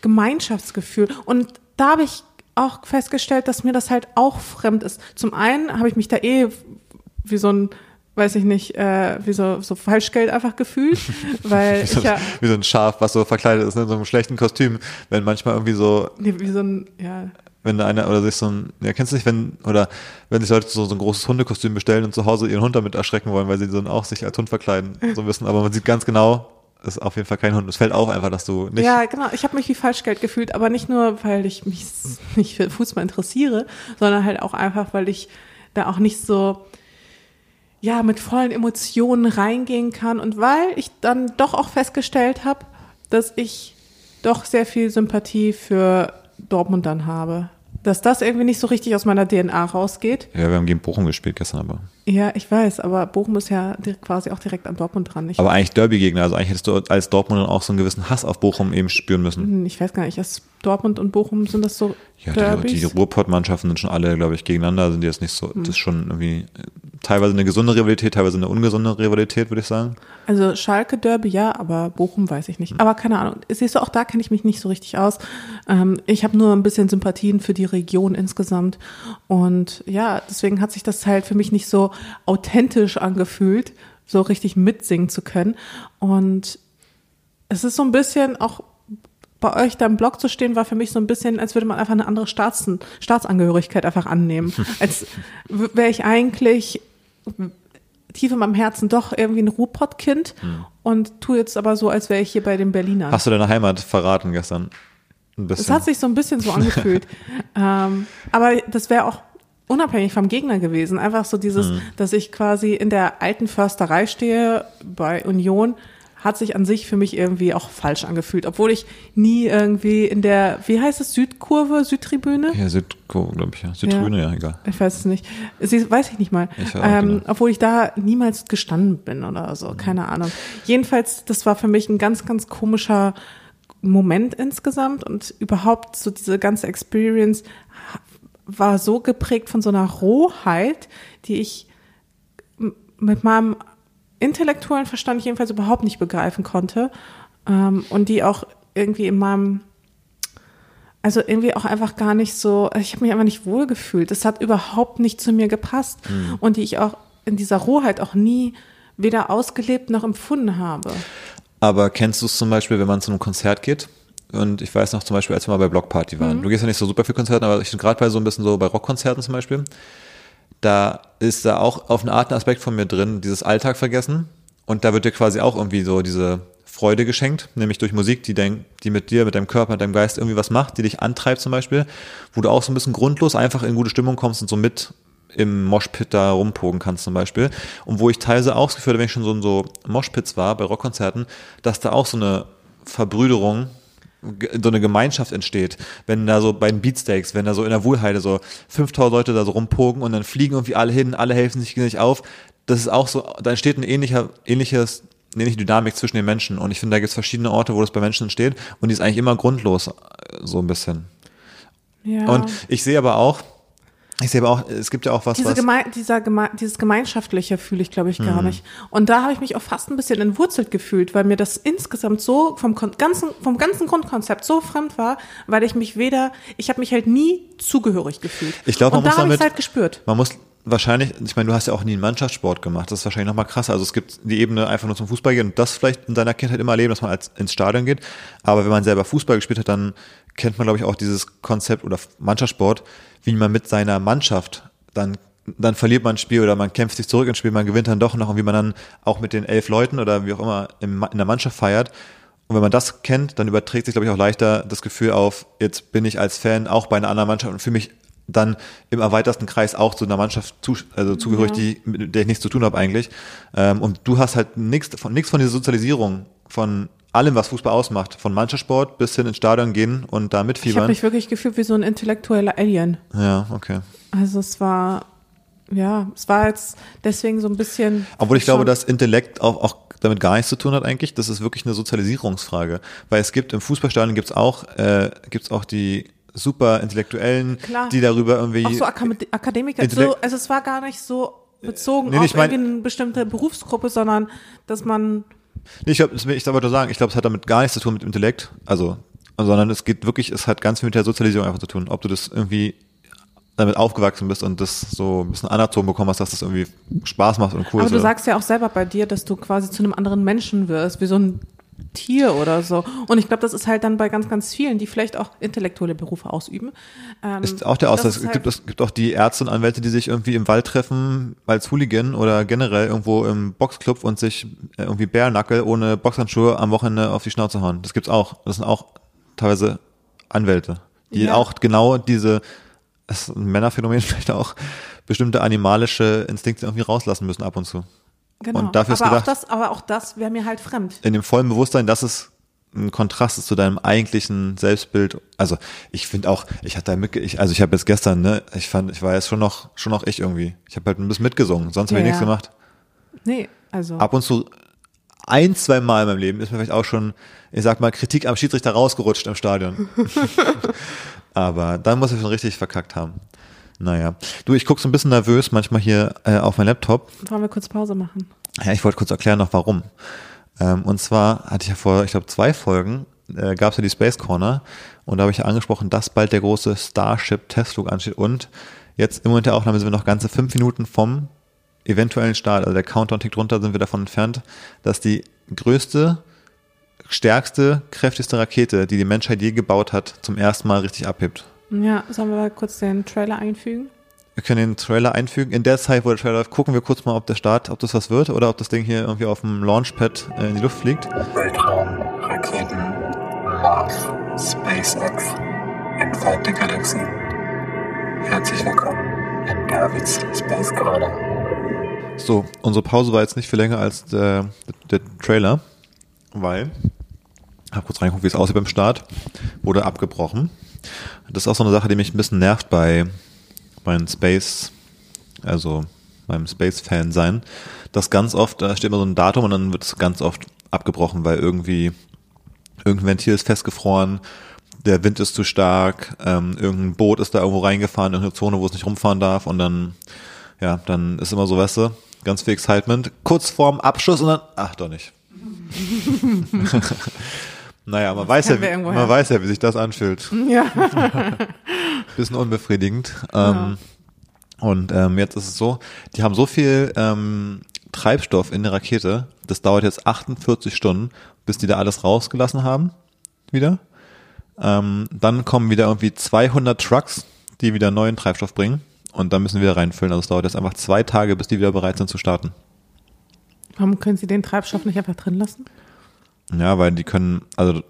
Gemeinschaftsgefühl. Und da habe ich auch festgestellt, dass mir das halt auch fremd ist. Zum einen habe ich mich da eh wie so ein weiß ich nicht, äh, wie so, so Falschgeld einfach gefühlt, weil wie, so, ja, wie so ein Schaf, was so verkleidet ist, ne, in so einem schlechten Kostüm, wenn manchmal irgendwie so, nee, wie so ein, ja, wenn einer oder sich so ein, ja, kennst du nicht, wenn, oder wenn sich Leute so, so ein großes Hundekostüm bestellen und zu Hause ihren Hund damit erschrecken wollen, weil sie dann auch sich als Hund verkleiden, so wissen, aber man sieht ganz genau, das ist auf jeden Fall kein Hund. Es fällt auf einfach, dass du nicht. Ja, genau. Ich habe mich wie Falschgeld gefühlt, aber nicht nur, weil ich mich nicht für Fußball interessiere, sondern halt auch einfach, weil ich da auch nicht so ja, mit vollen Emotionen reingehen kann und weil ich dann doch auch festgestellt habe, dass ich doch sehr viel Sympathie für Dortmund dann habe dass das irgendwie nicht so richtig aus meiner DNA rausgeht. Ja, wir haben gegen Bochum gespielt gestern aber. Ja, ich weiß, aber Bochum ist ja quasi auch direkt an Dortmund dran. Ich aber eigentlich Derby-Gegner, also eigentlich hättest du als Dortmund auch so einen gewissen Hass auf Bochum eben spüren müssen. Hm, ich weiß gar nicht, ist Dortmund und Bochum sind das so Ja, Derbys? die, die Ruhrpott-Mannschaften sind schon alle, glaube ich, gegeneinander, sind die jetzt nicht so, hm. das ist schon irgendwie teilweise eine gesunde Rivalität, teilweise eine ungesunde Rivalität, würde ich sagen. Also Schalke Derby ja, aber Bochum weiß ich nicht. Mhm. Aber keine Ahnung. Siehst du, auch da kenne ich mich nicht so richtig aus. Ähm, ich habe nur ein bisschen Sympathien für die Region insgesamt. Und ja, deswegen hat sich das halt für mich nicht so authentisch angefühlt, so richtig mitsingen zu können. Und es ist so ein bisschen auch bei euch da im Blog zu stehen, war für mich so ein bisschen, als würde man einfach eine andere Staats Staatsangehörigkeit einfach annehmen. Als wäre ich eigentlich tief in meinem Herzen doch irgendwie ein Ruhrpott-Kind hm. und tu jetzt aber so, als wäre ich hier bei den Berlinern. Hast du deine Heimat verraten gestern? Es hat sich so ein bisschen so angefühlt. ähm, aber das wäre auch unabhängig vom Gegner gewesen. Einfach so dieses, hm. dass ich quasi in der alten Försterei stehe bei Union hat sich an sich für mich irgendwie auch falsch angefühlt, obwohl ich nie irgendwie in der, wie heißt es, Südkurve, Südtribüne? Ja, Südkurve, glaube ich, ja. Südtribüne, ja. ja, egal. Ich weiß es nicht. Sie, weiß ich nicht mal. Ich ähm, genau. Obwohl ich da niemals gestanden bin oder so, mhm. keine Ahnung. Jedenfalls, das war für mich ein ganz, ganz komischer Moment insgesamt und überhaupt so diese ganze Experience war so geprägt von so einer Rohheit, die ich mit meinem intellektuellen Verstand jedenfalls überhaupt nicht begreifen konnte ähm, und die auch irgendwie in meinem also irgendwie auch einfach gar nicht so, ich habe mich einfach nicht wohl gefühlt. Das hat überhaupt nicht zu mir gepasst mhm. und die ich auch in dieser Rohheit auch nie weder ausgelebt noch empfunden habe. Aber kennst du es zum Beispiel, wenn man zu einem Konzert geht? Und ich weiß noch zum Beispiel, als wir mal bei Blockparty waren. Mhm. Du gehst ja nicht so super viel Konzerten, aber ich bin gerade bei so ein bisschen so bei Rockkonzerten zum Beispiel da ist da auch auf eine Art ein Aspekt von mir drin, dieses Alltag vergessen. Und da wird dir quasi auch irgendwie so diese Freude geschenkt, nämlich durch Musik, die, denk, die mit dir, mit deinem Körper, mit deinem Geist irgendwie was macht, die dich antreibt zum Beispiel, wo du auch so ein bisschen grundlos einfach in gute Stimmung kommst und so mit im Moshpit da rumpogen kannst zum Beispiel. Und wo ich teilweise auch das Gefühl hatte, wenn ich schon so in so Moshpits war, bei Rockkonzerten, dass da auch so eine Verbrüderung so eine Gemeinschaft entsteht, wenn da so bei den Beatsteaks, wenn da so in der Wohlheide so 5000 Leute da so rumpogen und dann fliegen irgendwie alle hin, alle helfen sich nicht auf, das ist auch so, da entsteht ein ähnlicher, ähnliches, eine ähnliche Dynamik zwischen den Menschen und ich finde, da gibt es verschiedene Orte, wo das bei Menschen entsteht und die ist eigentlich immer grundlos, so ein bisschen. Ja. Und ich sehe aber auch, ich sehe aber auch, es gibt ja auch was, Diese was Geme dieser Geme dieses Gemeinschaftliche fühle ich, glaube ich, gar mhm. nicht. Und da habe ich mich auch fast ein bisschen entwurzelt gefühlt, weil mir das insgesamt so vom ganzen, vom ganzen Grundkonzept so fremd war, weil ich mich weder, ich habe mich halt nie zugehörig gefühlt. Ich glaube, man Und muss da habe ich halt gespürt. Man muss wahrscheinlich, ich meine, du hast ja auch nie einen Mannschaftssport gemacht, das ist wahrscheinlich nochmal krasser. Also es gibt die Ebene einfach nur zum Fußball gehen und das vielleicht in deiner Kindheit immer erleben, dass man als ins Stadion geht. Aber wenn man selber Fußball gespielt hat, dann kennt man, glaube ich, auch dieses Konzept oder Mannschaftssport, wie man mit seiner Mannschaft dann dann verliert man ein Spiel oder man kämpft sich zurück ins Spiel, man gewinnt dann doch noch und wie man dann auch mit den elf Leuten oder wie auch immer in der Mannschaft feiert. Und wenn man das kennt, dann überträgt sich, glaube ich, auch leichter das Gefühl auf, jetzt bin ich als Fan auch bei einer anderen Mannschaft und fühle mich dann im erweiterten Kreis auch zu einer Mannschaft zu, also zugehörig, ja. die, mit der ich nichts zu tun habe eigentlich. Ähm, und du hast halt nichts von, nichts von dieser Sozialisierung, von allem, was Fußball ausmacht, von Mannschaftssport bis hin ins Stadion gehen und da mitfiebern. Ich habe mich wirklich gefühlt wie so ein intellektueller Alien. Ja, okay. Also es war, ja, es war jetzt deswegen so ein bisschen. Obwohl ich glaube, dass Intellekt auch, auch damit gar nichts zu tun hat eigentlich. Das ist wirklich eine Sozialisierungsfrage. Weil es gibt im Fußballstadion gibt's auch, äh, gibt's auch die super Intellektuellen, Klar. die darüber irgendwie. Auch so Akademiker. So, also es war gar nicht so bezogen nee, auf ich mein, eine bestimmte Berufsgruppe, sondern dass man. Nee, ich glaube, ich wollte sagen, ich glaube, es hat damit gar nichts zu tun mit Intellekt. Also, sondern es geht wirklich, es hat ganz viel mit der Sozialisierung einfach zu tun. Ob du das irgendwie damit aufgewachsen bist und das so ein bisschen anerzogen bekommen hast, dass das irgendwie Spaß macht und cool ist. Aber du sagst ja auch selber bei dir, dass du quasi zu einem anderen Menschen wirst, wie so ein Tier oder so. Und ich glaube, das ist halt dann bei ganz, ganz vielen, die vielleicht auch intellektuelle Berufe ausüben. Ähm, ist auch der Aussatz. Es halt gibt, es gibt auch die Ärzte und Anwälte, die sich irgendwie im Wald treffen als Hooligan oder generell irgendwo im Boxclub und sich irgendwie Bärnackel ohne Boxhandschuhe am Wochenende auf die Schnauze hauen. Das gibt's auch. Das sind auch teilweise Anwälte, die ja. auch genau diese ist ein Männerphänomen vielleicht auch, bestimmte animalische Instinkte irgendwie rauslassen müssen ab und zu. Genau. Und dafür ist aber, gedacht, auch das, aber auch das wäre mir halt fremd. In dem vollen Bewusstsein, dass es ein Kontrast ist zu deinem eigentlichen Selbstbild. Also ich finde auch, ich hatte da mit, ich, also ich habe jetzt gestern, ne, ich fand, ich war jetzt schon noch, schon noch ich irgendwie. Ich habe halt ein bisschen mitgesungen, sonst habe ja, ich nichts gemacht. Nee, also. Ab und zu ein, zwei Mal in meinem Leben ist mir vielleicht auch schon, ich sag mal, Kritik am Schiedsrichter rausgerutscht im Stadion. Aber dann muss ich schon richtig verkackt haben. Naja. Du, ich gucke so ein bisschen nervös manchmal hier äh, auf mein Laptop. Wollen wir kurz Pause machen? Ja, ich wollte kurz erklären noch warum. Ähm, und zwar hatte ich ja vor, ich glaube, zwei Folgen äh, gab es ja die Space Corner und da habe ich ja angesprochen, dass bald der große Starship-Testflug ansteht und jetzt im Moment der Aufnahme sind wir noch ganze fünf Minuten vom eventuellen Start, also der Countdown tickt runter, sind wir davon entfernt, dass die größte stärkste, kräftigste Rakete, die die Menschheit je gebaut hat, zum ersten Mal richtig abhebt. Ja, sollen wir mal kurz den Trailer einfügen? Wir können den Trailer einfügen. In der Zeit, wo der Trailer läuft, gucken wir kurz mal, ob der Start, ob das was wird oder ob das Ding hier irgendwie auf dem Launchpad äh, in die Luft fliegt. Weltraum, Raketen, Mars, SpaceX, entfernte Galaxien. Herzlich willkommen in Davids Space Corner. So, unsere Pause war jetzt nicht viel länger als der, der, der Trailer, weil, ich habe kurz reingeguckt, wie es aussieht beim Start, wurde abgebrochen. Das ist auch so eine Sache, die mich ein bisschen nervt bei mein Space, also beim Space-Fan sein, dass ganz oft, da steht immer so ein Datum und dann wird es ganz oft abgebrochen, weil irgendwie irgendein Ventil ist festgefroren, der Wind ist zu stark, ähm, irgendein Boot ist da irgendwo reingefahren, in eine Zone, wo es nicht rumfahren darf und dann, ja, dann ist immer so, weißt du, ganz viel Excitement, kurz vorm Abschluss und dann, ach doch nicht. naja, man weiß ja, man weiß ja, wie sich das anfühlt. Ja. bisschen unbefriedigend. Ähm, Und ähm, jetzt ist es so, die haben so viel ähm, Treibstoff in der Rakete, das dauert jetzt 48 Stunden, bis die da alles rausgelassen haben, wieder. Ähm, dann kommen wieder irgendwie 200 Trucks, die wieder neuen Treibstoff bringen und dann müssen wir wieder reinfüllen. Also es dauert jetzt einfach zwei Tage, bis die wieder bereit sind zu starten. Warum können sie den Treibstoff nicht einfach drin lassen? Ja, weil die können, also.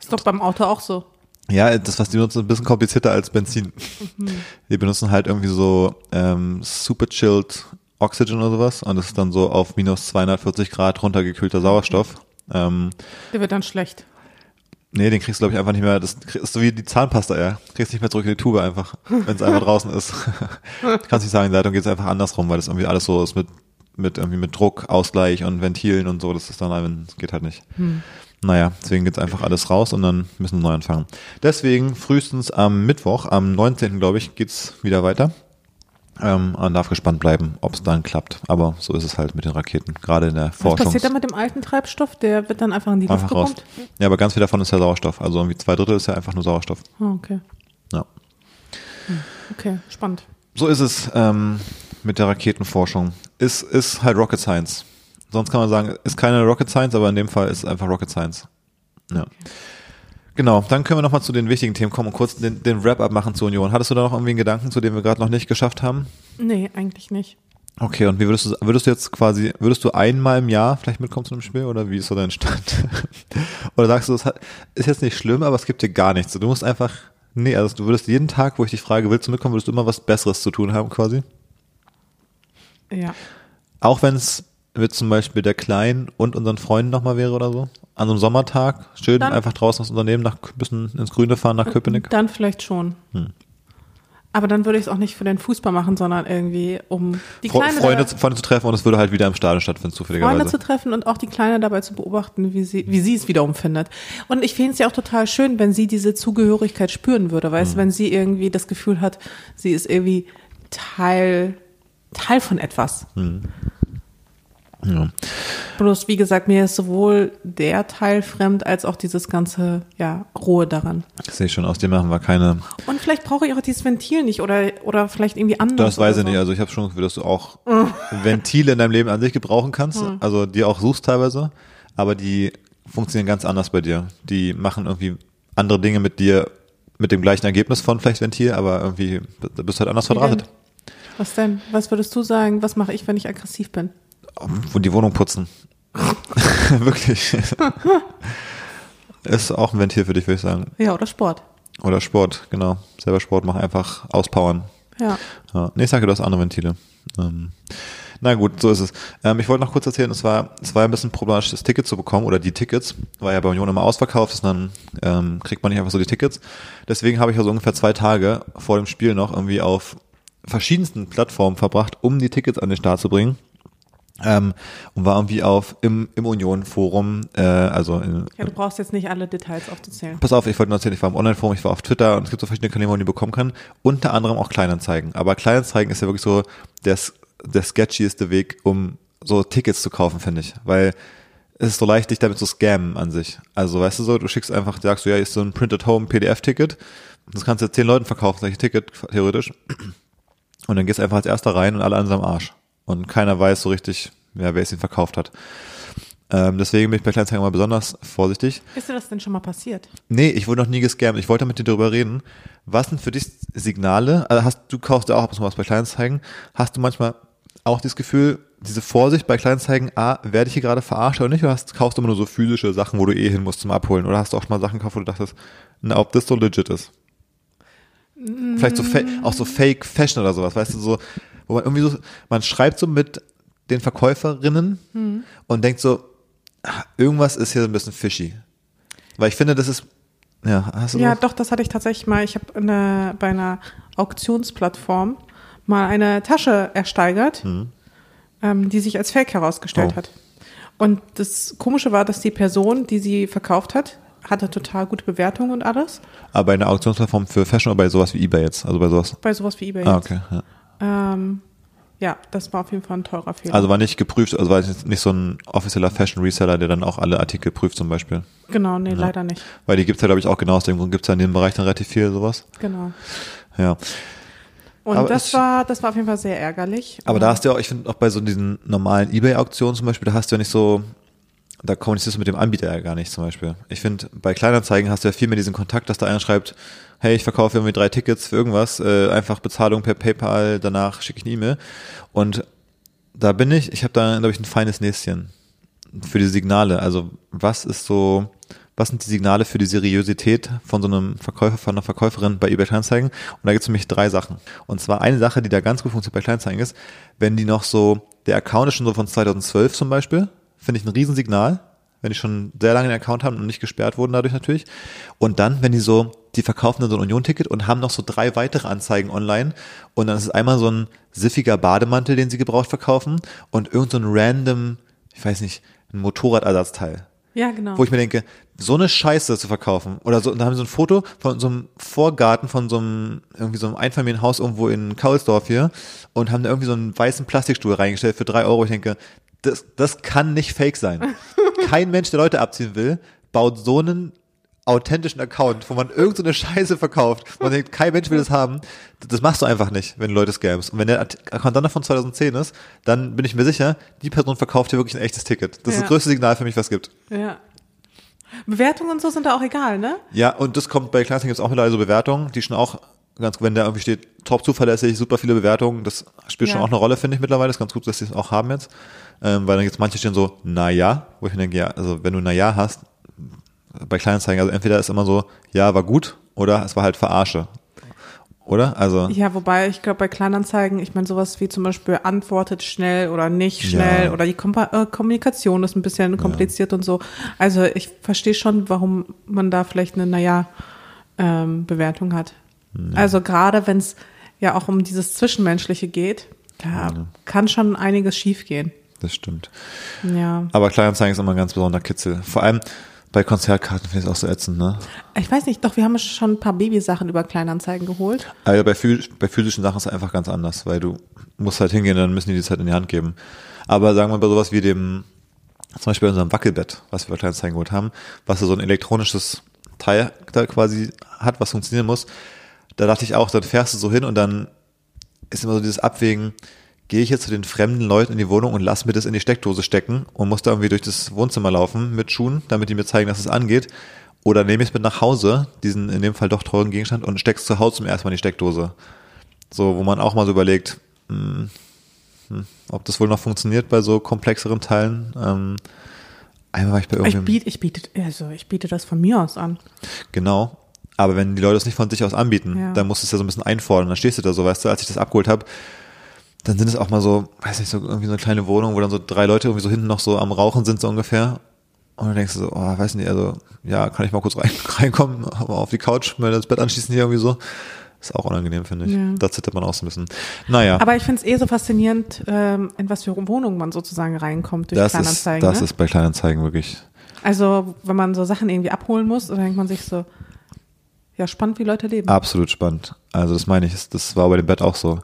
Ist doch beim Auto auch so. Ja, das, was die nutzen, ist ein bisschen komplizierter als Benzin. Mhm. Die benutzen halt irgendwie so ähm, super chilled Oxygen oder sowas und das ist dann so auf minus 240 Grad runtergekühlter Sauerstoff. Ähm, Der wird dann schlecht. Nee, den kriegst du, glaube ich, einfach nicht mehr. Das ist so wie die Zahnpasta, ja. Kriegst nicht mehr zurück in die Tube einfach, wenn es einfach draußen ist. kannst nicht sagen, in der Leitung geht es einfach andersrum, weil das irgendwie alles so ist mit, mit irgendwie mit Druck, Ausgleich und Ventilen und so. Das ist dann, das geht halt nicht. Hm. Naja, deswegen geht's einfach alles raus und dann müssen wir neu anfangen. Deswegen frühestens am Mittwoch, am 19. glaube ich, geht's wieder weiter. Ähm, man darf gespannt bleiben, ob es dann klappt. Aber so ist es halt mit den Raketen, gerade in der Forschung. Was passiert dann mit dem alten Treibstoff? Der wird dann einfach in die Luft einfach raus. Ja, aber ganz viel davon ist ja Sauerstoff. Also irgendwie zwei Drittel ist ja einfach nur Sauerstoff. Oh, okay. Ja. Hm, okay, spannend. So ist es ähm, mit der Raketenforschung. Ist, ist halt Rocket Science. Sonst kann man sagen, ist keine Rocket Science, aber in dem Fall ist es einfach Rocket Science. Ja. Genau, dann können wir nochmal zu den wichtigen Themen kommen und kurz den, den Wrap-up machen zur Union. Hattest du da noch irgendwie einen Gedanken, zu dem wir gerade noch nicht geschafft haben? Nee, eigentlich nicht. Okay, und wie würdest du, würdest du jetzt quasi, würdest du einmal im Jahr vielleicht mitkommen zu einem Spiel oder wie ist so dein Stand? oder sagst du, es ist jetzt nicht schlimm, aber es gibt dir gar nichts. Du musst einfach, nee, also du würdest jeden Tag, wo ich dich frage, willst du mitkommen, würdest du immer was Besseres zu tun haben quasi? Ja. Auch wenn es mit zum Beispiel der Kleinen und unseren Freunden nochmal wäre oder so? An so einem Sommertag schön dann, einfach draußen das Unternehmen nach bisschen ins Grüne fahren nach Köpenick? Dann vielleicht schon. Hm. Aber dann würde ich es auch nicht für den Fußball machen, sondern irgendwie um die Kleine Freunde, dabei, Freunde zu treffen und es würde halt wieder im Stadion stattfinden, zufälligerweise. Freunde zu treffen und auch die Kleine dabei zu beobachten, wie sie, wie sie es wiederum findet. Und ich finde es ja auch total schön, wenn sie diese Zugehörigkeit spüren würde, weißt, hm. wenn sie irgendwie das Gefühl hat, sie ist irgendwie Teil, Teil von etwas. Hm. Ja. Bloß, wie gesagt, mir ist sowohl der Teil fremd als auch dieses ganze, ja, Rohe daran. Ich sehe schon, aus dem machen wir keine. Und vielleicht brauche ich auch dieses Ventil nicht oder, oder vielleicht irgendwie anders. Das weiß ich so. nicht. Also ich habe schon Gefühl, dass du auch Ventile in deinem Leben an sich gebrauchen kannst. Mhm. Also die auch suchst teilweise. Aber die funktionieren ganz anders bei dir. Die machen irgendwie andere Dinge mit dir, mit dem gleichen Ergebnis von vielleicht Ventil, aber irgendwie bist du halt anders verdrahtet. Was denn? Was würdest du sagen? Was mache ich, wenn ich aggressiv bin? die Wohnung putzen. Wirklich. ist auch ein Ventil für dich, würde ich sagen. Ja, oder Sport. Oder Sport, genau. Selber Sport machen, einfach auspowern. Ja. ja. Nee, ich sage, du hast andere Ventile. Ähm, na gut, so ist es. Ähm, ich wollte noch kurz erzählen, es war, es war ein bisschen problematisch, das Ticket zu bekommen oder die Tickets, weil ja bei Union immer ausverkauft ist, dann ähm, kriegt man nicht einfach so die Tickets. Deswegen habe ich also ungefähr zwei Tage vor dem Spiel noch irgendwie auf verschiedensten Plattformen verbracht, um die Tickets an den Start zu bringen. Ähm, und war irgendwie auf im, im Union-Forum, äh, also in, Ja, du brauchst jetzt nicht alle Details aufzuzählen. Pass auf, ich wollte nur erzählen, ich war im Online-Forum, ich war auf Twitter und es gibt so verschiedene Kanäle, wo man die bekommen kann. Unter anderem auch Kleinanzeigen. Aber Kleinanzeigen ist ja wirklich so der, der sketchieste Weg, um so Tickets zu kaufen, finde ich. Weil es ist so leicht, dich damit zu scammen an sich. Also weißt du so, du schickst einfach, sagst du, ja, ist so ein Printed Home PDF-Ticket. Das kannst du jetzt zehn Leuten verkaufen, solche Ticket, theoretisch. Und dann gehst du einfach als erster rein und alle an seinem Arsch und keiner weiß so richtig, ja, wer es ihn verkauft hat. Ähm, deswegen bin ich bei Kleinanzeigen immer besonders vorsichtig. Ist dir das denn schon mal passiert? Nee, ich wurde noch nie gescammt. Ich wollte mit dir darüber reden. Was sind für dich Signale? Also hast du kaufst ja auch ab und zu was bei Kleinanzeigen. Hast du manchmal auch das Gefühl, diese Vorsicht bei Kleinanzeigen, ah, werde ich hier gerade verarscht oder nicht? Oder hast, kaufst du immer nur so physische Sachen, wo du eh hin musst zum Abholen? Oder hast du auch schon mal Sachen gekauft, wo du dachtest, na, ob das so legit ist? Vielleicht so auch so Fake Fashion oder sowas, weißt du, so, wo man irgendwie so, man schreibt so mit den Verkäuferinnen hm. und denkt so, ah, irgendwas ist hier so ein bisschen fishy. Weil ich finde, das ist, ja, hast du Ja, noch? doch, das hatte ich tatsächlich mal. Ich habe eine, bei einer Auktionsplattform mal eine Tasche ersteigert, hm. ähm, die sich als Fake herausgestellt oh. hat. Und das Komische war, dass die Person, die sie verkauft hat, hatte total gute Bewertungen und alles. Aber bei einer Auktionsplattform für Fashion oder bei sowas wie eBay jetzt? Also bei sowas? Bei sowas wie eBay ah, okay. Ja. Ähm, ja, das war auf jeden Fall ein teurer Fehler. Also war nicht geprüft, also war nicht so ein offizieller Fashion Reseller, der dann auch alle Artikel prüft zum Beispiel. Genau, nee, ja. leider nicht. Weil die gibt's ja, glaube ich, auch genau aus dem Grund, gibt's ja in dem Bereich dann relativ viel sowas. Genau. Ja. Und aber das ich, war, das war auf jeden Fall sehr ärgerlich. Aber da hast du ja auch, ich finde auch bei so diesen normalen Ebay-Auktionen zum Beispiel, da hast du ja nicht so, da kommunizierst du mit dem Anbieter ja gar nicht zum Beispiel. Ich finde, bei Kleinanzeigen hast du ja viel mehr diesen Kontakt, dass da einer schreibt, hey, ich verkaufe irgendwie drei Tickets für irgendwas, äh, einfach Bezahlung per PayPal, danach schicke ich eine E-Mail. Und da bin ich, ich habe da, glaube ich, ein feines Näschen für die Signale. Also was ist so, was sind die Signale für die Seriosität von so einem Verkäufer, von einer Verkäuferin bei eBay Kleinanzeigen? Und da gibt es nämlich drei Sachen. Und zwar eine Sache, die da ganz gut funktioniert bei Kleinanzeigen ist, wenn die noch so, der Account ist schon so von 2012 zum Beispiel, finde ich ein Riesensignal, wenn die schon sehr lange den Account haben und nicht gesperrt wurden dadurch natürlich. Und dann, wenn die so, die verkaufen dann so ein Union-Ticket und haben noch so drei weitere Anzeigen online und dann ist es einmal so ein siffiger Bademantel, den sie gebraucht verkaufen und irgend so ein random, ich weiß nicht, ein Motorradersatzteil. Ja, genau. Wo ich mir denke, so eine Scheiße zu verkaufen. Oder so, da haben sie so ein Foto von so einem Vorgarten von so einem, irgendwie so einem Einfamilienhaus irgendwo in Kaulsdorf hier und haben da irgendwie so einen weißen Plastikstuhl reingestellt für drei Euro. Ich denke, das, das kann nicht fake sein. Kein Mensch, der Leute abziehen will, baut so einen authentischen Account, wo man irgendeine so Scheiße verkauft. Man denkt, kein Mensch will das haben. Das machst du einfach nicht, wenn du Leute scamst. Und wenn der Account dann von 2010 ist, dann bin ich mir sicher, die Person verkauft dir wirklich ein echtes Ticket. Das ja. ist das größte Signal für mich, was es gibt. Ja. Bewertungen und so sind da auch egal, ne? Ja, und das kommt bei Classic jetzt auch mittlerweile so Bewertungen, die schon auch ganz, wenn da irgendwie steht, top zuverlässig, super viele Bewertungen, das spielt ja. schon auch eine Rolle, finde ich mittlerweile. Das ist ganz gut, dass sie es auch haben jetzt. Ähm, weil dann gibt es manche stehen so, na ja, wo ich mir denke, ja, also wenn du na ja hast, bei Kleinanzeigen, also entweder ist immer so, ja, war gut, oder es war halt Verarsche. Oder? Also. Ja, wobei ich glaube, bei Kleinanzeigen, ich meine, sowas wie zum Beispiel antwortet schnell oder nicht schnell ja. oder die Kom äh, Kommunikation ist ein bisschen kompliziert ja. und so. Also ich verstehe schon, warum man da vielleicht eine, naja, ähm, Bewertung hat. Ja. Also gerade wenn es ja auch um dieses Zwischenmenschliche geht, da kann schon einiges schiefgehen. Das stimmt. Ja. Aber Kleinanzeigen ist immer ein ganz besonderer Kitzel. Vor allem, bei Konzertkarten finde ich es auch so ätzend, ne? Ich weiß nicht, doch, wir haben schon ein paar Babysachen über Kleinanzeigen geholt. Also bei, bei physischen Sachen ist es einfach ganz anders, weil du musst halt hingehen, dann müssen die die Zeit in die Hand geben. Aber sagen wir bei sowas wie dem, zum Beispiel bei unserem Wackelbett, was wir bei Kleinanzeigen geholt haben, was so ein elektronisches Teil da quasi hat, was funktionieren muss, da dachte ich auch, dann fährst du so hin und dann ist immer so dieses Abwägen, gehe ich jetzt zu den fremden Leuten in die Wohnung und lass mir das in die Steckdose stecken und muss da irgendwie durch das Wohnzimmer laufen mit Schuhen, damit die mir zeigen, dass es angeht. Oder nehme ich es mit nach Hause, diesen in dem Fall doch teuren Gegenstand, und steck's zu Hause zum ersten Mal in die Steckdose. So, wo man auch mal so überlegt, hm, hm, ob das wohl noch funktioniert bei so komplexeren Teilen. Ähm, einmal war ich bei irgendeinem... Ich biete, ich biete, also ich biete das von mir aus an. Genau. Aber wenn die Leute es nicht von sich aus anbieten, ja. dann musst du es ja so ein bisschen einfordern. Dann stehst du da so, weißt du, als ich das abgeholt habe, dann sind es auch mal so, weiß nicht, so irgendwie so eine kleine Wohnung, wo dann so drei Leute irgendwie so hinten noch so am Rauchen sind, so ungefähr. Und dann denkst du so, oh, weiß nicht, also, ja, kann ich mal kurz rein, reinkommen, aber auf die Couch, mir das Bett anschließen hier irgendwie so. Ist auch unangenehm, finde ich. Ja. Da zittert man auch so ein bisschen. Naja. Aber ich finde es eh so faszinierend, ähm, in was für Wohnungen man sozusagen reinkommt durch das Kleinanzeigen. Ist, das ne? ist bei Kleinanzeigen wirklich. Also, wenn man so Sachen irgendwie abholen muss, dann denkt man sich so, ja, spannend, wie Leute leben. Absolut spannend. Also, das meine ich, das war bei dem Bett auch so.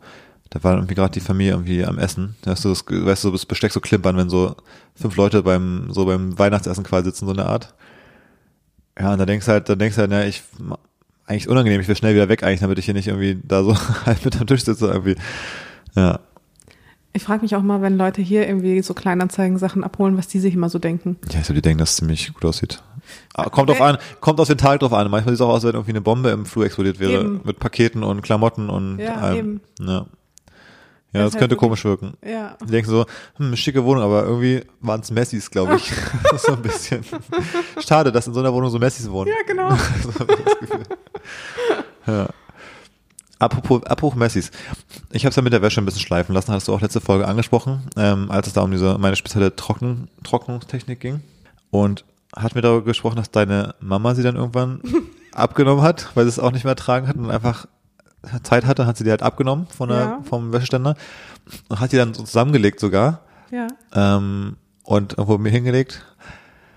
Da war irgendwie gerade die Familie irgendwie am Essen. Da hast du das, weißt du, das Besteck so klimpern, wenn so fünf Leute beim, so beim Weihnachtsessen quasi sitzen, so eine Art. Ja, und da denkst du halt, da denkst du halt, ja, ich, eigentlich unangenehm, ich will schnell wieder weg eigentlich, damit ich hier nicht irgendwie da so halt mit am Tisch sitze irgendwie. Ja. Ich frage mich auch mal, wenn Leute hier irgendwie so Kleinanzeigen-Sachen abholen, was die sich immer so denken. Ja, ich glaube, die denken, dass es ziemlich gut aussieht. Ah, kommt auf an, kommt auf den Tag drauf an. Manchmal sieht es auch aus, als wenn irgendwie eine Bombe im Flur explodiert wäre. Eben. Mit Paketen und Klamotten und ja, allem. Eben. Ja. Ja, das, das könnte komisch wirken. Ja. Die denken so, hm, schicke Wohnung, aber irgendwie waren es Messis, glaube ich. so ein bisschen. Schade, dass in so einer Wohnung so Messis wohnen. Ja, genau. ja. Apropos, apropos Messis. Ich habe es ja mit der Wäsche ein bisschen schleifen lassen, hast du auch letzte Folge angesprochen, ähm, als es da um diese meine spezielle Trocken, Trocknungstechnik ging. Und hat mir darüber gesprochen, dass deine Mama sie dann irgendwann abgenommen hat, weil sie es auch nicht mehr ertragen hat und einfach Zeit hatte, hat sie die halt abgenommen von der, ja. vom Wäscheständer und hat die dann so zusammengelegt sogar. Ja. Ähm, und irgendwo mir hingelegt.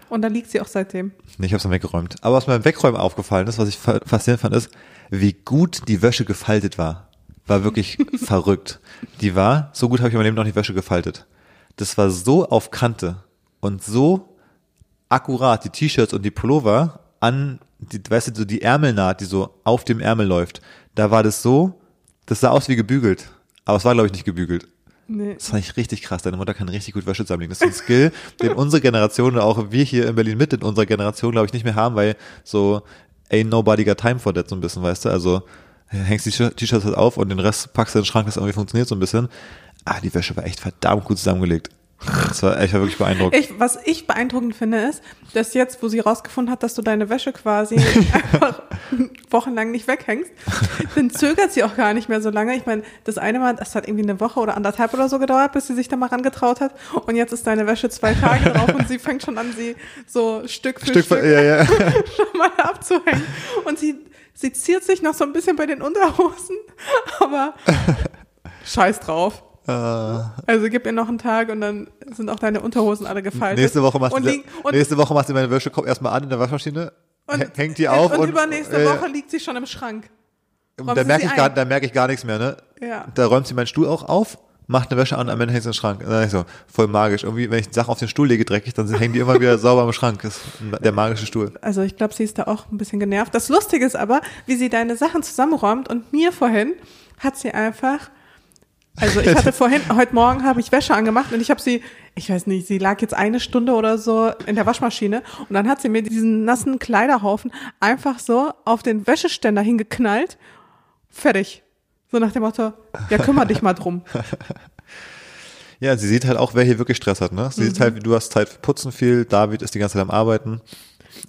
Und dann liegt sie auch seitdem. Nee, ich habe dann weggeräumt. Aber was mir beim Wegräumen aufgefallen ist, was ich faszinierend fand, ist, wie gut die Wäsche gefaltet war. War wirklich verrückt. Die war, so gut habe ich in meinem Leben noch nicht Wäsche gefaltet. Das war so auf Kante und so akkurat, die T-Shirts und die Pullover an, die, weißt du, so die Ärmelnaht, die so auf dem Ärmel läuft. Da war das so, das sah aus wie gebügelt. Aber es war, glaube ich, nicht gebügelt. Nee. Das fand ich richtig krass. Deine Mutter kann richtig gut Wäsche zusammenlegen. Das ist ein Skill, den unsere Generation und auch wir hier in Berlin mit in unserer Generation, glaube ich, nicht mehr haben, weil so ain't nobody got time for that so ein bisschen, weißt du? Also hängst die T-Shirts halt auf und den Rest packst du in den Schrank, das irgendwie funktioniert so ein bisschen. Ah, die Wäsche war echt verdammt gut zusammengelegt. Das war, ich war wirklich beeindruckt. Ich, was ich beeindruckend finde, ist, dass jetzt, wo sie rausgefunden hat, dass du deine Wäsche quasi einfach wochenlang nicht weghängst, dann zögert sie auch gar nicht mehr so lange. Ich meine, das eine Mal, das hat irgendwie eine Woche oder anderthalb oder so gedauert, bis sie sich da mal rangetraut hat. Und jetzt ist deine Wäsche zwei Tage drauf und sie fängt schon an, sie so Stück für Stück, Stück ja, ja. schon mal abzuhängen. Und sie, sie ziert sich noch so ein bisschen bei den Unterhosen, aber scheiß drauf. Äh. Also gib ihr noch einen Tag und dann sind auch deine Unterhosen alle gefaltet. Nächste Woche machst, du, nächste Woche machst du meine Wäsche, komm erstmal an in der Waschmaschine, und, hängt die auf und, und übernächste äh, Woche liegt sie schon im Schrank. da merke ich, gar, da merke ich gar nichts mehr, ne? Ja. Da räumt sie meinen Stuhl auch auf, macht eine Wäsche an, am Ende hängt sie im Schrank. Dann ich so, voll magisch. Irgendwie, wenn ich Sachen auf den Stuhl lege dreckig, dann hängen die immer wieder sauber im Schrank. Das ist der magische Stuhl. Also ich glaube, sie ist da auch ein bisschen genervt. Das Lustige ist aber, wie sie deine Sachen zusammenräumt und mir vorhin hat sie einfach also ich hatte vorhin, heute Morgen habe ich Wäsche angemacht und ich habe sie, ich weiß nicht, sie lag jetzt eine Stunde oder so in der Waschmaschine und dann hat sie mir diesen nassen Kleiderhaufen einfach so auf den Wäscheständer hingeknallt. Fertig. So nach dem Motto, ja, kümmere dich mal drum. Ja, sie sieht halt auch, wer hier wirklich Stress hat, ne? Sie mhm. sieht halt, du hast Zeit für Putzen viel, David ist die ganze Zeit am Arbeiten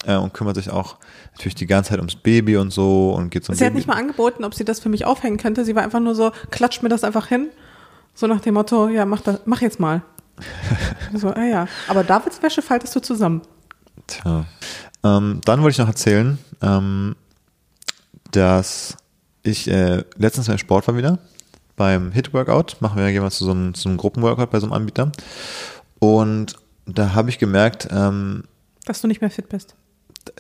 äh, und kümmert sich auch natürlich die ganze Zeit ums Baby und so und geht so. Sie Baby. hat nicht mal angeboten, ob sie das für mich aufhängen könnte. Sie war einfach nur so, klatscht mir das einfach hin. So nach dem Motto, ja, mach das, mach jetzt mal. so, ah ja. Aber Davids Wäsche faltest du zusammen. Tja. Ähm, dann wollte ich noch erzählen, ähm, dass ich äh, letztens beim Sport war wieder, beim Hit-Workout, machen wir ja jemand zu so einem, zu einem Gruppenworkout bei so einem Anbieter. Und da habe ich gemerkt, ähm, dass du nicht mehr fit bist.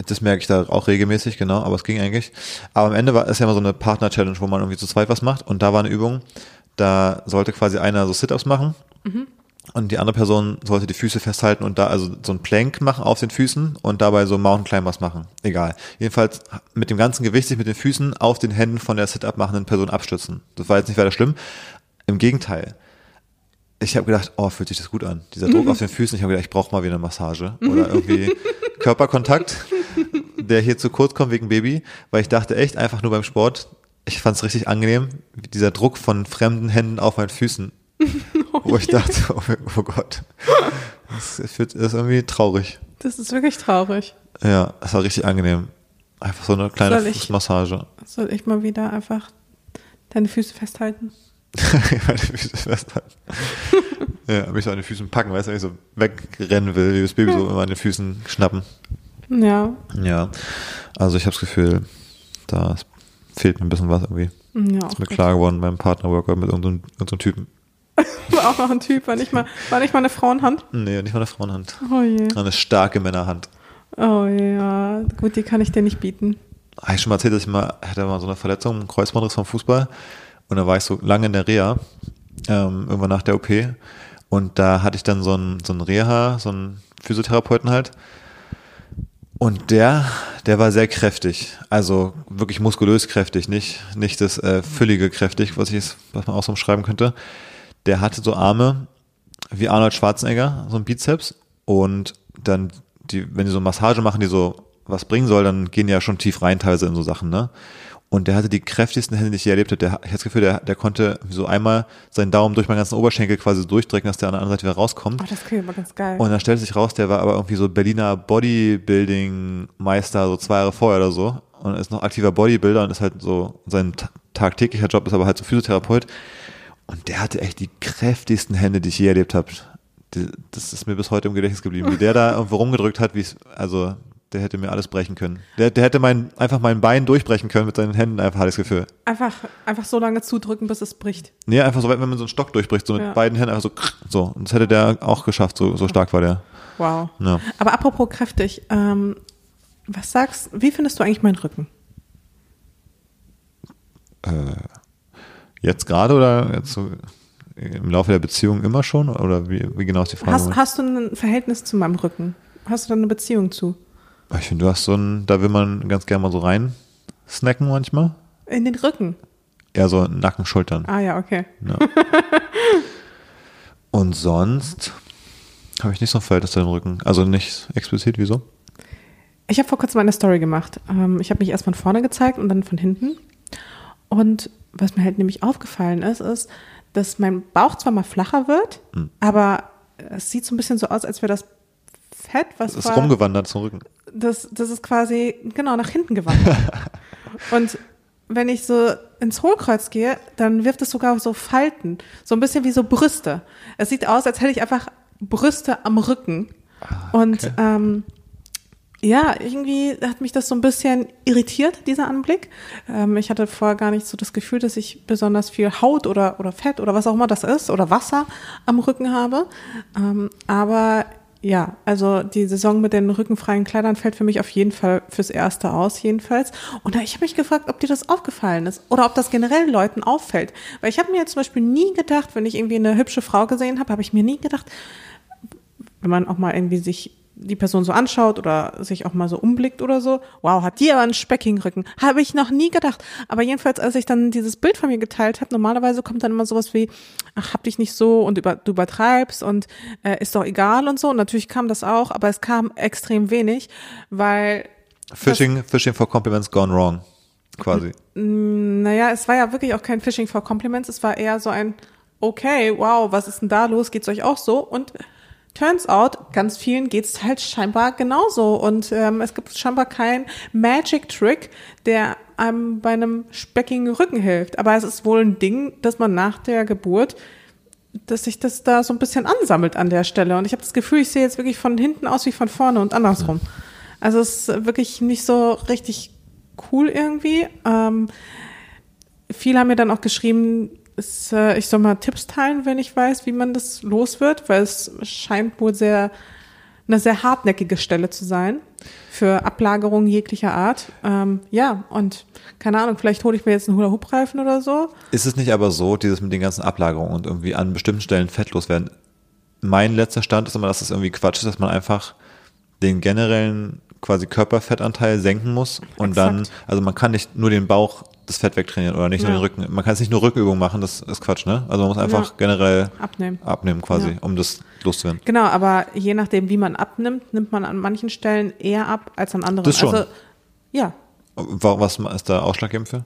Das merke ich da auch regelmäßig, genau, aber es ging eigentlich. Aber am Ende war es ja immer so eine Partner-Challenge, wo man irgendwie zu zweit was macht. Und da war eine Übung, da sollte quasi einer so Sit-Ups machen. Mhm. Und die andere Person sollte die Füße festhalten und da also so ein Plank machen auf den Füßen und dabei so Mountain Climbers machen. Egal. Jedenfalls mit dem ganzen Gewicht sich mit den Füßen auf den Händen von der Sit-Up machenden Person abstützen. Das war jetzt nicht weiter schlimm. Im Gegenteil ich habe gedacht, oh, fühlt sich das gut an. Dieser Druck mhm. auf den Füßen. Ich habe gedacht, ich brauche mal wieder eine Massage oder irgendwie Körperkontakt, der hier zu kurz kommt wegen Baby, weil ich dachte echt einfach nur beim Sport, ich fand es richtig angenehm, dieser Druck von fremden Händen auf meinen Füßen, oh wo ich dachte, oh, oh Gott, das, ist irgendwie traurig. Das ist wirklich traurig. Ja, es war richtig angenehm. Einfach so eine kleine soll Fußmassage. soll ich mal wieder einfach deine Füße festhalten? Meine Füße festhalten. ja, mich so an den Füßen packen, weißt du, wenn ich so wegrennen will, wie das Baby so immer an den Füßen schnappen. Ja. Ja. Also ich habe das Gefühl, da fehlt mir ein bisschen was irgendwie. Ja, ist mir klar geworden beim Partnerworker mit irgendeinem, irgendeinem Typen. war auch noch ein Typ, war nicht mal, war nicht mal eine Frauenhand? Nee, nicht mal eine Frauenhand. Oh je. Eine starke Männerhand. Oh ja, gut, die kann ich dir nicht bieten. Habe ich schon mal erzählt, dass ich mal, hatte mal so eine Verletzung, einen Kreuzbandriss vom Fußball. Und da war ich so lange in der Reha, ähm, irgendwann nach der OP. Und da hatte ich dann so einen, so einen Reha, so einen Physiotherapeuten halt. Und der, der war sehr kräftig. Also wirklich muskulös kräftig, nicht, nicht das äh, füllige kräftig, was ich was man auch so umschreiben könnte. der hatte so Arme wie Arnold Schwarzenegger, so ein Bizeps und dann die, wenn die so Massage machen, die so was bringen soll, dann gehen die ja schon tief rein teilweise in so Sachen, ne? Und der hatte die kräftigsten Hände, die ich je erlebt habe. Der, ich habe das Gefühl, der, der konnte so einmal seinen Daumen durch meinen ganzen Oberschenkel quasi durchdrücken, dass der an der anderen Seite wieder rauskommt. Oh, das klingt immer ganz geil. Und dann stellte sich raus, der war aber irgendwie so Berliner Bodybuilding-Meister, so zwei Jahre vorher oder so. Und ist noch aktiver Bodybuilder und ist halt so, sein tagtäglicher Job ist aber halt so Physiotherapeut. Und der hatte echt die kräftigsten Hände, die ich je erlebt habe. Das ist mir bis heute im Gedächtnis geblieben. Wie der da irgendwo rumgedrückt hat, wie es, also der hätte mir alles brechen können. Der, der hätte mein, einfach mein Bein durchbrechen können mit seinen Händen, einfach hatte ich das Gefühl. Einfach, einfach so lange zudrücken, bis es bricht. Nee, einfach so weit, wenn man so einen Stock durchbricht, so mit ja. beiden Händen einfach so, so. Und das hätte der auch geschafft, so, so stark war der. Wow. Ja. Aber apropos kräftig, ähm, was sagst, wie findest du eigentlich meinen Rücken? Äh, jetzt gerade oder jetzt so im Laufe der Beziehung immer schon? Oder wie, wie genau ist die Frage? Hast, hast du ein Verhältnis zu meinem Rücken? Hast du da eine Beziehung zu? Ich finde, du hast so ein, da will man ganz gerne mal so rein snacken manchmal. In den Rücken? Ja, so Nacken, Schultern. Ah ja, okay. Ja. Und sonst habe ich nicht so ein Verhältnis zu dem Rücken. Also nicht explizit, wieso? Ich habe vor kurzem eine Story gemacht. Ähm, ich habe mich erst von vorne gezeigt und dann von hinten. Und was mir halt nämlich aufgefallen ist, ist, dass mein Bauch zwar mal flacher wird, hm. aber es sieht so ein bisschen so aus, als wäre das Fett, was das ist rumgewandert zum Rücken das, das ist quasi, genau, nach hinten gewandert. und wenn ich so ins Hohlkreuz gehe, dann wirft es sogar so Falten, so ein bisschen wie so Brüste. Es sieht aus, als hätte ich einfach Brüste am Rücken. Ah, okay. Und ähm, ja, irgendwie hat mich das so ein bisschen irritiert, dieser Anblick. Ähm, ich hatte vorher gar nicht so das Gefühl, dass ich besonders viel Haut oder, oder Fett oder was auch immer das ist oder Wasser am Rücken habe. Ähm, aber ja, also die Saison mit den rückenfreien Kleidern fällt für mich auf jeden Fall fürs Erste aus, jedenfalls. Und ich habe mich gefragt, ob dir das aufgefallen ist oder ob das generell Leuten auffällt. Weil ich habe mir jetzt zum Beispiel nie gedacht, wenn ich irgendwie eine hübsche Frau gesehen habe, habe ich mir nie gedacht, wenn man auch mal irgendwie sich die Person so anschaut oder sich auch mal so umblickt oder so, wow, hat die aber einen speckigen Rücken. Habe ich noch nie gedacht. Aber jedenfalls, als ich dann dieses Bild von mir geteilt habe, normalerweise kommt dann immer sowas wie, ach, hab dich nicht so und über, du übertreibst und äh, ist doch egal und so. Und natürlich kam das auch, aber es kam extrem wenig, weil Fishing, Fishing for Compliments gone wrong, quasi. Naja, es war ja wirklich auch kein Fishing for Compliments, es war eher so ein, okay, wow, was ist denn da los? Geht's euch auch so? Und Turns out, ganz vielen geht's halt scheinbar genauso. Und ähm, es gibt scheinbar keinen Magic Trick, der einem bei einem speckigen Rücken hilft. Aber es ist wohl ein Ding, dass man nach der Geburt, dass sich das da so ein bisschen ansammelt an der Stelle. Und ich habe das Gefühl, ich sehe jetzt wirklich von hinten aus wie von vorne und andersrum. Also es ist wirklich nicht so richtig cool irgendwie. Ähm, viele haben mir dann auch geschrieben, ist, äh, ich soll mal Tipps teilen, wenn ich weiß, wie man das los wird, weil es scheint wohl sehr eine sehr hartnäckige Stelle zu sein für Ablagerungen jeglicher Art. Ähm, ja, und keine Ahnung, vielleicht hole ich mir jetzt einen Hula-Hoop-Reifen oder so. Ist es nicht aber so, dieses mit den ganzen Ablagerungen und irgendwie an bestimmten Stellen fettlos werden? Mein letzter Stand ist immer, dass es irgendwie Quatsch ist, dass man einfach den generellen quasi Körperfettanteil senken muss und Exakt. dann, also man kann nicht nur den Bauch das Fett wegtrainieren oder nicht ja. nur den Rücken. Man kann es nicht nur Rückübungen machen, das ist Quatsch, ne? Also man muss einfach ja. generell abnehmen, abnehmen quasi, ja. um das loszuwerden. Genau, aber je nachdem, wie man abnimmt, nimmt man an manchen Stellen eher ab als an anderen. Das schon. Also, ja. Was ist da ausschlaggebend für?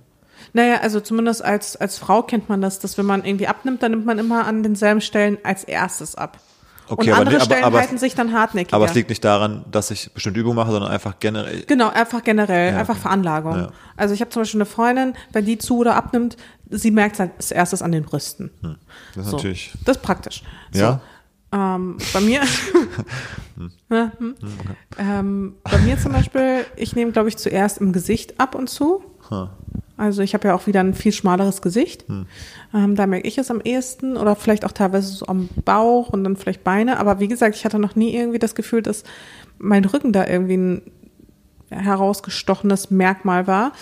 Naja, also zumindest als, als Frau kennt man das, dass wenn man irgendwie abnimmt, dann nimmt man immer an denselben Stellen als erstes ab. Okay, und andere aber, Stellen aber, halten sich dann hartnäckig. Aber es liegt nicht daran, dass ich bestimmte Übungen mache, sondern einfach generell. Genau, einfach generell, ja, einfach okay. Veranlagung. Ja. Also ich habe zum Beispiel eine Freundin, wenn die zu oder abnimmt, sie merkt es halt als erstes an den Brüsten. Hm. Das ist so. natürlich. Das ist praktisch. Ja. So. Ähm, bei mir, hm. hm. hm okay. ähm, bei mir zum Beispiel, ich nehme, glaube ich, zuerst im Gesicht ab und zu. Huh. Also ich habe ja auch wieder ein viel schmaleres Gesicht. Hm. Ähm, da merke ich es am ehesten oder vielleicht auch teilweise so am Bauch und dann vielleicht Beine. Aber wie gesagt, ich hatte noch nie irgendwie das Gefühl, dass mein Rücken da irgendwie ein herausgestochenes Merkmal war.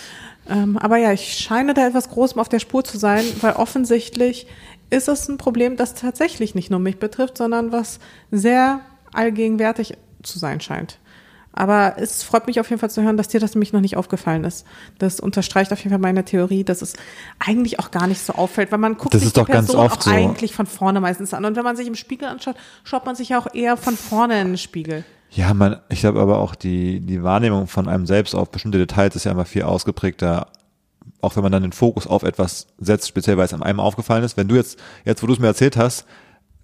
Ähm, aber ja, ich scheine da etwas Großem auf der Spur zu sein, weil offensichtlich ist es ein Problem, das tatsächlich nicht nur mich betrifft, sondern was sehr allgegenwärtig zu sein scheint. Aber es freut mich auf jeden Fall zu hören, dass dir das nämlich noch nicht aufgefallen ist. Das unterstreicht auf jeden Fall meine Theorie, dass es eigentlich auch gar nicht so auffällt, weil man guckt Das sich ist die doch ganz Person oft auch so. eigentlich von vorne meistens an. Und wenn man sich im Spiegel anschaut, schaut man sich ja auch eher von vorne in den Spiegel. Ja, man, ich glaube aber auch die, die Wahrnehmung von einem selbst auf bestimmte Details ist ja immer viel ausgeprägter, auch wenn man dann den Fokus auf etwas setzt, speziell weil es einem aufgefallen ist. Wenn du jetzt, jetzt wo du es mir erzählt hast,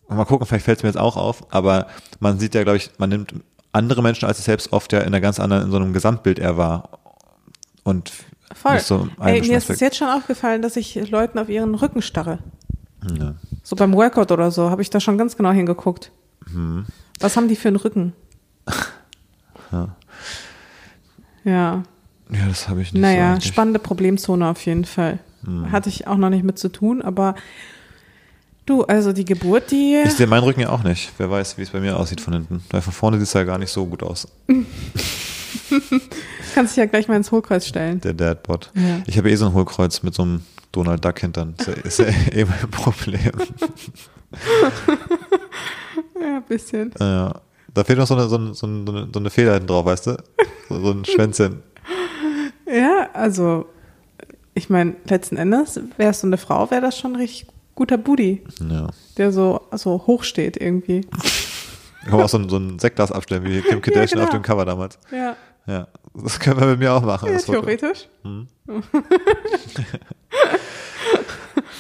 mal gucken, vielleicht fällt es mir jetzt auch auf, aber man sieht ja, glaube ich, man nimmt andere Menschen als sich selbst oft ja in einer ganz anderen, in so einem Gesamtbild er war. Und Voll. so Ey, mir ist es jetzt schon aufgefallen, dass ich Leuten auf ihren Rücken starre. Ja. So beim Workout oder so habe ich da schon ganz genau hingeguckt. Mhm. Was haben die für einen Rücken? Ja. Ja, ja, das habe ich nicht naja, so spannende Problemzone auf jeden Fall. Mhm. Hatte ich auch noch nicht mit zu tun, aber du, also die Geburt, die. Ich sehe meinen Rücken ja auch nicht. Wer weiß, wie es bei mir aussieht von hinten. Weil von vorne sieht es ja gar nicht so gut aus. kannst dich ja gleich mal ins Hohlkreuz stellen. Der Dadbot. Ja. Ich habe eh so ein Hohlkreuz mit so einem Donald Duck hintern. Das ist ja, eh mein Problem. Ja, ein bisschen. Ja. Da fehlt noch so eine, so eine, so eine, so eine Feder hinten drauf, weißt du? So, so ein Schwänzchen. Ja, also, ich meine, letzten Endes, wärst du eine Frau, wäre das schon richtig guter Booty, Ja. der so, so hoch steht irgendwie. Kann man auch so ein, so ein Sektglas abstellen, wie Kim Kardashian genau. auf dem Cover damals. Ja, Ja. Das können wir mit mir auch machen. ja theoretisch.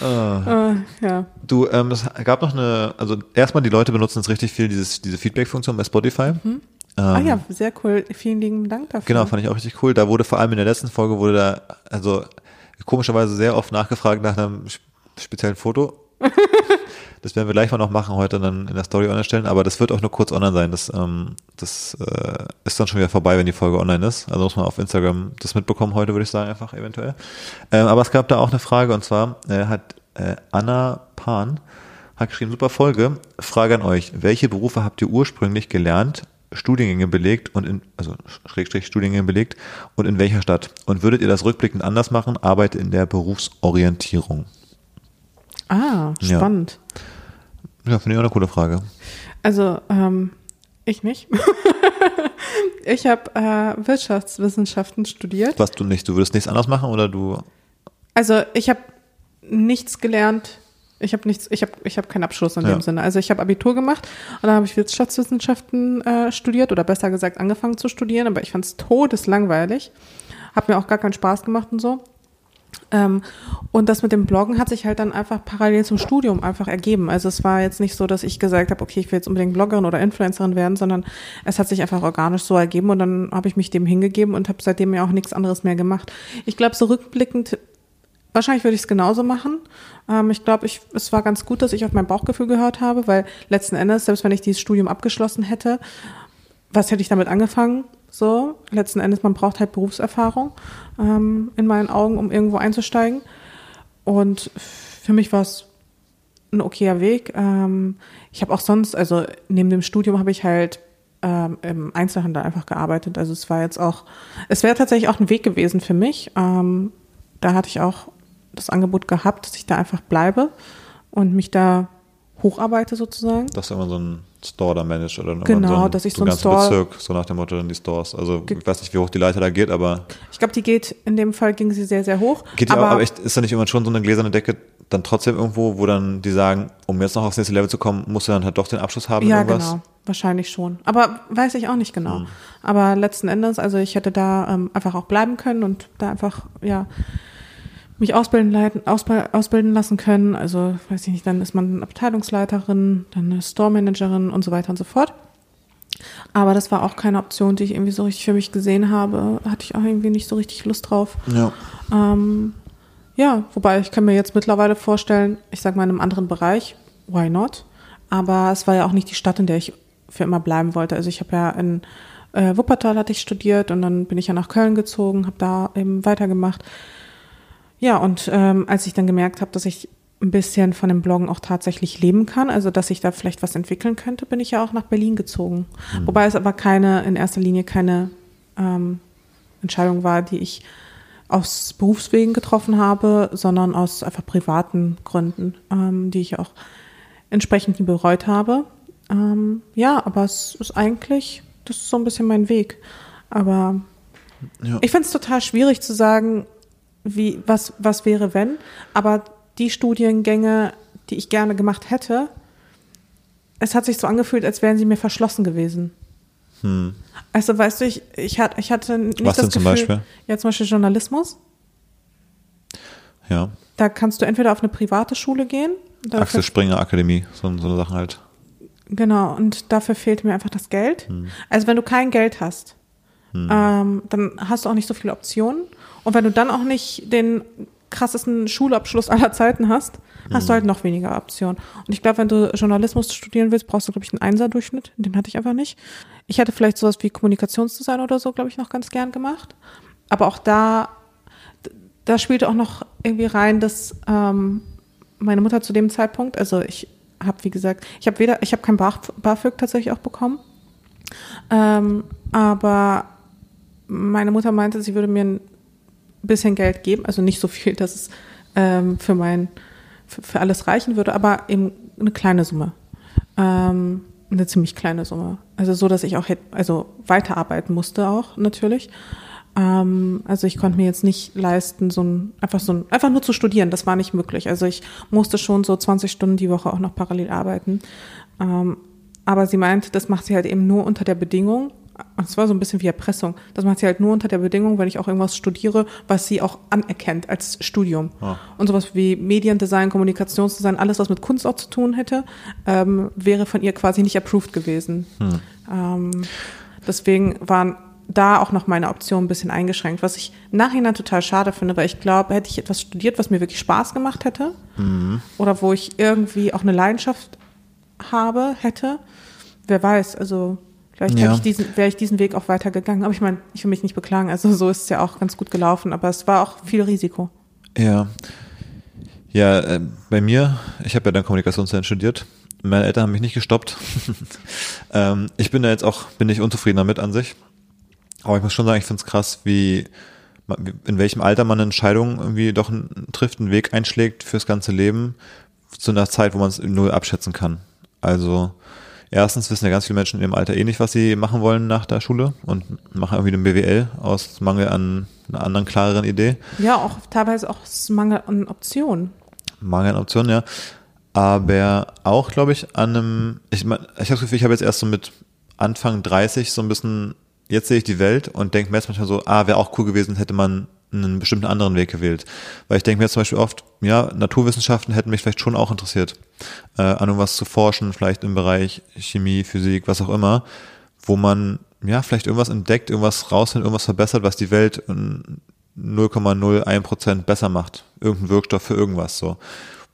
Ah. Äh, ja. Du, ähm, es gab noch eine, also erstmal die Leute benutzen jetzt richtig viel dieses, diese Feedback-Funktion bei Spotify. Ähm, ah ja, sehr cool. Vielen lieben Dank dafür. Genau, fand ich auch richtig cool. Da wurde vor allem in der letzten Folge wurde da, also komischerweise sehr oft nachgefragt nach einem speziellen Foto. das werden wir gleich mal noch machen, heute dann in der Story online stellen, aber das wird auch nur kurz online sein. Das, ähm, das äh, ist dann schon wieder vorbei, wenn die Folge online ist. Also muss man auf Instagram das mitbekommen heute, würde ich sagen, einfach eventuell. Ähm, aber es gab da auch eine Frage und zwar äh, hat äh, Anna Pan hat geschrieben, super Folge. Frage an euch. Welche Berufe habt ihr ursprünglich gelernt, Studiengänge belegt und in, also Schrägstrich Studiengänge belegt und in welcher Stadt? Und würdet ihr das rückblickend anders machen? Arbeit in der Berufsorientierung. Ah, Ja. spannend. Ja, finde ich auch eine coole Frage. Also, ähm, ich nicht. ich habe äh, Wirtschaftswissenschaften studiert. Was du nicht, du würdest nichts anders machen oder du? Also, ich habe nichts gelernt. Ich habe nichts, ich habe ich hab keinen Abschluss in Ja. dem Sinne. Also ich habe Abitur gemacht und dann habe ich Wirtschaftswissenschaften äh, studiert oder besser gesagt angefangen zu studieren, aber ich fand es todeslangweilig. Hat mir auch gar keinen Spaß gemacht und so. Ähm, und das mit dem Bloggen hat sich halt dann einfach parallel zum Studium einfach ergeben. Also es war jetzt nicht so, dass ich gesagt habe, okay, ich will jetzt unbedingt Bloggerin oder Influencerin werden, sondern es hat sich einfach organisch so ergeben und dann habe ich mich dem hingegeben und habe seitdem ja auch nichts anderes mehr gemacht. Ich glaube, so rückblickend, wahrscheinlich würde ich es genauso machen. Ähm, ich glaube, ich, es war ganz gut, dass ich auf mein Bauchgefühl gehört habe, weil letzten Endes, selbst wenn ich dieses Studium abgeschlossen hätte, was hätte ich damit angefangen? So, letzten Endes, man braucht halt Berufserfahrung ähm, in meinen Augen, um irgendwo einzusteigen. Und für mich war es ein okayer Weg. Ähm, ich habe auch sonst, also neben dem Studium habe ich halt ähm, im Einzelhandel einfach gearbeitet. Also es war jetzt auch, es wäre tatsächlich auch ein Weg gewesen für mich. Ähm, da hatte ich auch das Angebot gehabt, dass ich da einfach bleibe und mich da hocharbeite sozusagen. Dass du immer so einen Store da managst oder Genau, so einen, dass ich so einen Store- Bezirk, so nach dem Motto dann die Stores. Also ich weiß nicht, wie hoch die Leiter da geht, aber Ich glaube, die geht, in dem Fall ging sie sehr, sehr hoch. geht ja aber echt, ist da nicht immer schon so eine gläserne Decke dann trotzdem irgendwo, wo dann die sagen, um jetzt noch aufs nächste Level zu kommen, musst du dann halt doch den Abschluss haben Ja, irgendwas? genau. Wahrscheinlich schon. Aber weiß ich auch nicht Hm. genau. Aber letzten Endes, also ich hätte da ähm, einfach auch bleiben können und da einfach, ja, mich ausbilden, leiten, ausbilden lassen können. Also, weiß ich nicht, dann ist man Abteilungsleiterin, dann eine Store-Managerin und so weiter und so fort. Aber das war auch keine Option, die ich irgendwie so richtig für mich gesehen habe. Hatte ich auch irgendwie nicht so richtig Lust drauf. Ja. Ähm, ja, wobei ich kann mir jetzt mittlerweile vorstellen, ich sag mal in einem anderen Bereich, why not? Aber es war ja auch nicht die Stadt, in der ich für immer bleiben wollte. Also ich habe ja in äh, Wuppertal hatte ich studiert und dann bin ich ja nach Köln gezogen, habe da eben weitergemacht. Ja, und ähm, als ich dann gemerkt habe, dass ich ein bisschen von dem Bloggen auch tatsächlich leben kann, also dass ich da vielleicht was entwickeln könnte, bin ich ja auch nach Berlin gezogen. Wobei es aber keine, in erster Linie keine ähm, Entscheidung war, die ich aus Berufswegen getroffen habe, sondern aus einfach privaten Gründen, ähm, die ich auch entsprechend nie bereut habe. Ähm, ja, aber es ist eigentlich das ist so ein bisschen mein Weg. Aber ja. ich finde es total schwierig zu sagen, wie, was, was wäre, wenn. Aber die Studiengänge, die ich gerne gemacht hätte, es hat sich so angefühlt, als wären sie mir verschlossen gewesen. Hm. Also weißt du, ich, ich, hatte, ich hatte nicht Was das denn zum Gefühl, Beispiel? Ja, zum Beispiel Journalismus. Ja. Da kannst du entweder auf eine private Schule gehen. Axel Springer Akademie, so, so eine Sachen halt. Genau, und dafür fehlt mir einfach das Geld. Hm. Also wenn du kein Geld hast, hm. ähm, dann hast du auch nicht so viele Optionen. Und wenn du dann auch nicht den krassesten Schulabschluss aller Zeiten hast, hast mhm. du halt noch weniger Optionen. Und ich glaube, wenn du Journalismus studieren willst, brauchst du, glaube ich, einen Einser-Durchschnitt. Den hatte ich einfach nicht. Ich hätte vielleicht sowas wie Kommunikationsdesign oder so, glaube ich, noch ganz gern gemacht. Aber auch da, da spielte auch noch irgendwie rein, dass ähm, meine Mutter zu dem Zeitpunkt, also ich habe, wie gesagt, ich habe weder, ich habe kein BAföG tatsächlich auch bekommen. Ähm, aber meine Mutter meinte, sie würde mir ein bisschen Geld geben, also nicht so viel, dass es ähm, für mein für, für, alles reichen würde, aber eben eine kleine Summe. Ähm, eine ziemlich kleine Summe. Also so, dass ich auch hätte, also weiterarbeiten musste auch natürlich. Ähm, also ich konnte mir jetzt nicht leisten, so ein, einfach so ein, einfach nur zu studieren, das war nicht möglich. Also ich musste schon so 20 Stunden die Woche auch noch parallel arbeiten. Ähm, aber sie meint, das macht sie halt eben nur unter der Bedingung, es war so ein bisschen wie Erpressung. Das macht sie halt nur unter der Bedingung, wenn ich auch irgendwas studiere, was sie auch anerkennt als Studium. Ah. Und sowas wie Mediendesign, Kommunikationsdesign, alles, was mit Kunst auch zu tun hätte, ähm, wäre von ihr quasi nicht approved gewesen. Hm. Ähm, deswegen waren da auch noch meine Optionen ein bisschen eingeschränkt, was ich nachhinein total schade finde, weil ich glaube, hätte ich etwas studiert, was mir wirklich Spaß gemacht hätte mhm. oder wo ich irgendwie auch eine Leidenschaft habe, hätte, wer weiß, also Vielleicht ja. ich diesen, wäre ich diesen Weg auch weitergegangen. Aber ich meine, ich will mich nicht beklagen. Also so ist es ja auch ganz gut gelaufen, aber es war auch viel Risiko. Ja. Ja, äh, bei mir, ich habe ja dann Kommunikationsdesign studiert. Meine Eltern haben mich nicht gestoppt. ähm, ich bin da jetzt auch, bin nicht unzufrieden damit an sich. Aber ich muss schon sagen, ich finde es krass, wie in welchem Alter man eine Entscheidung irgendwie doch trifft, einen Weg einschlägt fürs ganze Leben, zu einer Zeit, wo man es null abschätzen kann. Also Erstens wissen ja ganz viele Menschen in ihrem Alter eh nicht, was sie machen wollen nach der Schule und machen irgendwie eine BWL aus Mangel an einer anderen, klareren Idee. Ja, auch teilweise auch Mangel an Optionen. Mangel an Optionen, ja. Aber auch, glaube ich, an einem, ich, mein, ich habe das Gefühl, ich habe jetzt erst so mit Anfang 30 so ein bisschen, jetzt sehe ich die Welt und denke mir jetzt manchmal so, ah, wäre auch cool gewesen, hätte man einen bestimmten anderen Weg gewählt. Weil ich denke mir zum Beispiel oft, ja, Naturwissenschaften hätten mich vielleicht schon auch interessiert, äh, an irgendwas zu forschen, vielleicht im Bereich Chemie, Physik, was auch immer, wo man ja vielleicht irgendwas entdeckt, irgendwas rausfindet, irgendwas verbessert, was die Welt 0,01 Prozent besser macht. Irgendein Wirkstoff für irgendwas so.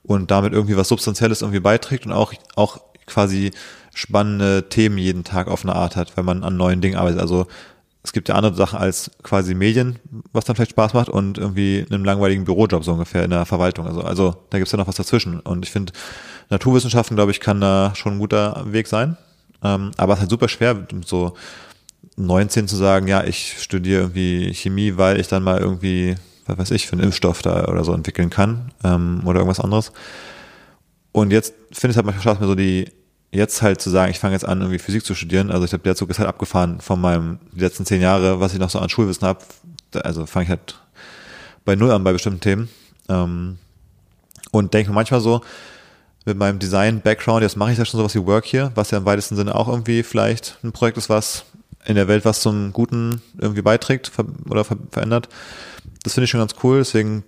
Und damit irgendwie was Substanzielles irgendwie beiträgt und auch, auch quasi spannende Themen jeden Tag auf eine Art hat, wenn man an neuen Dingen arbeitet. Also es gibt ja andere Sachen als quasi Medien, was dann vielleicht Spaß macht und irgendwie einen langweiligen Bürojob so ungefähr in der Verwaltung. Also, also da gibt's ja noch was dazwischen. Und ich finde, Naturwissenschaften, glaube ich, kann da schon ein guter Weg sein. Ähm, aber es ist halt super schwer, so 19 zu sagen, ja, ich studiere irgendwie Chemie, weil ich dann mal irgendwie, was weiß ich, für einen Impfstoff da oder so entwickeln kann ähm, oder irgendwas anderes. Und jetzt finde ich halt manchmal Spaß, mir so die jetzt halt zu sagen, ich fange jetzt an, irgendwie Physik zu studieren, also ich glaube, der Zug ist halt abgefahren von meinem die letzten zehn Jahre, was ich noch so an Schulwissen habe. Also fange ich halt bei Null an bei bestimmten Themen. Ähm, und denke manchmal so, mit meinem Design-Background, jetzt mache ich ja schon sowas wie Work hier, was ja im weitesten Sinne auch irgendwie vielleicht ein Projekt ist, was in der Welt was zum Guten irgendwie beiträgt oder verändert. Das finde ich schon ganz cool, deswegen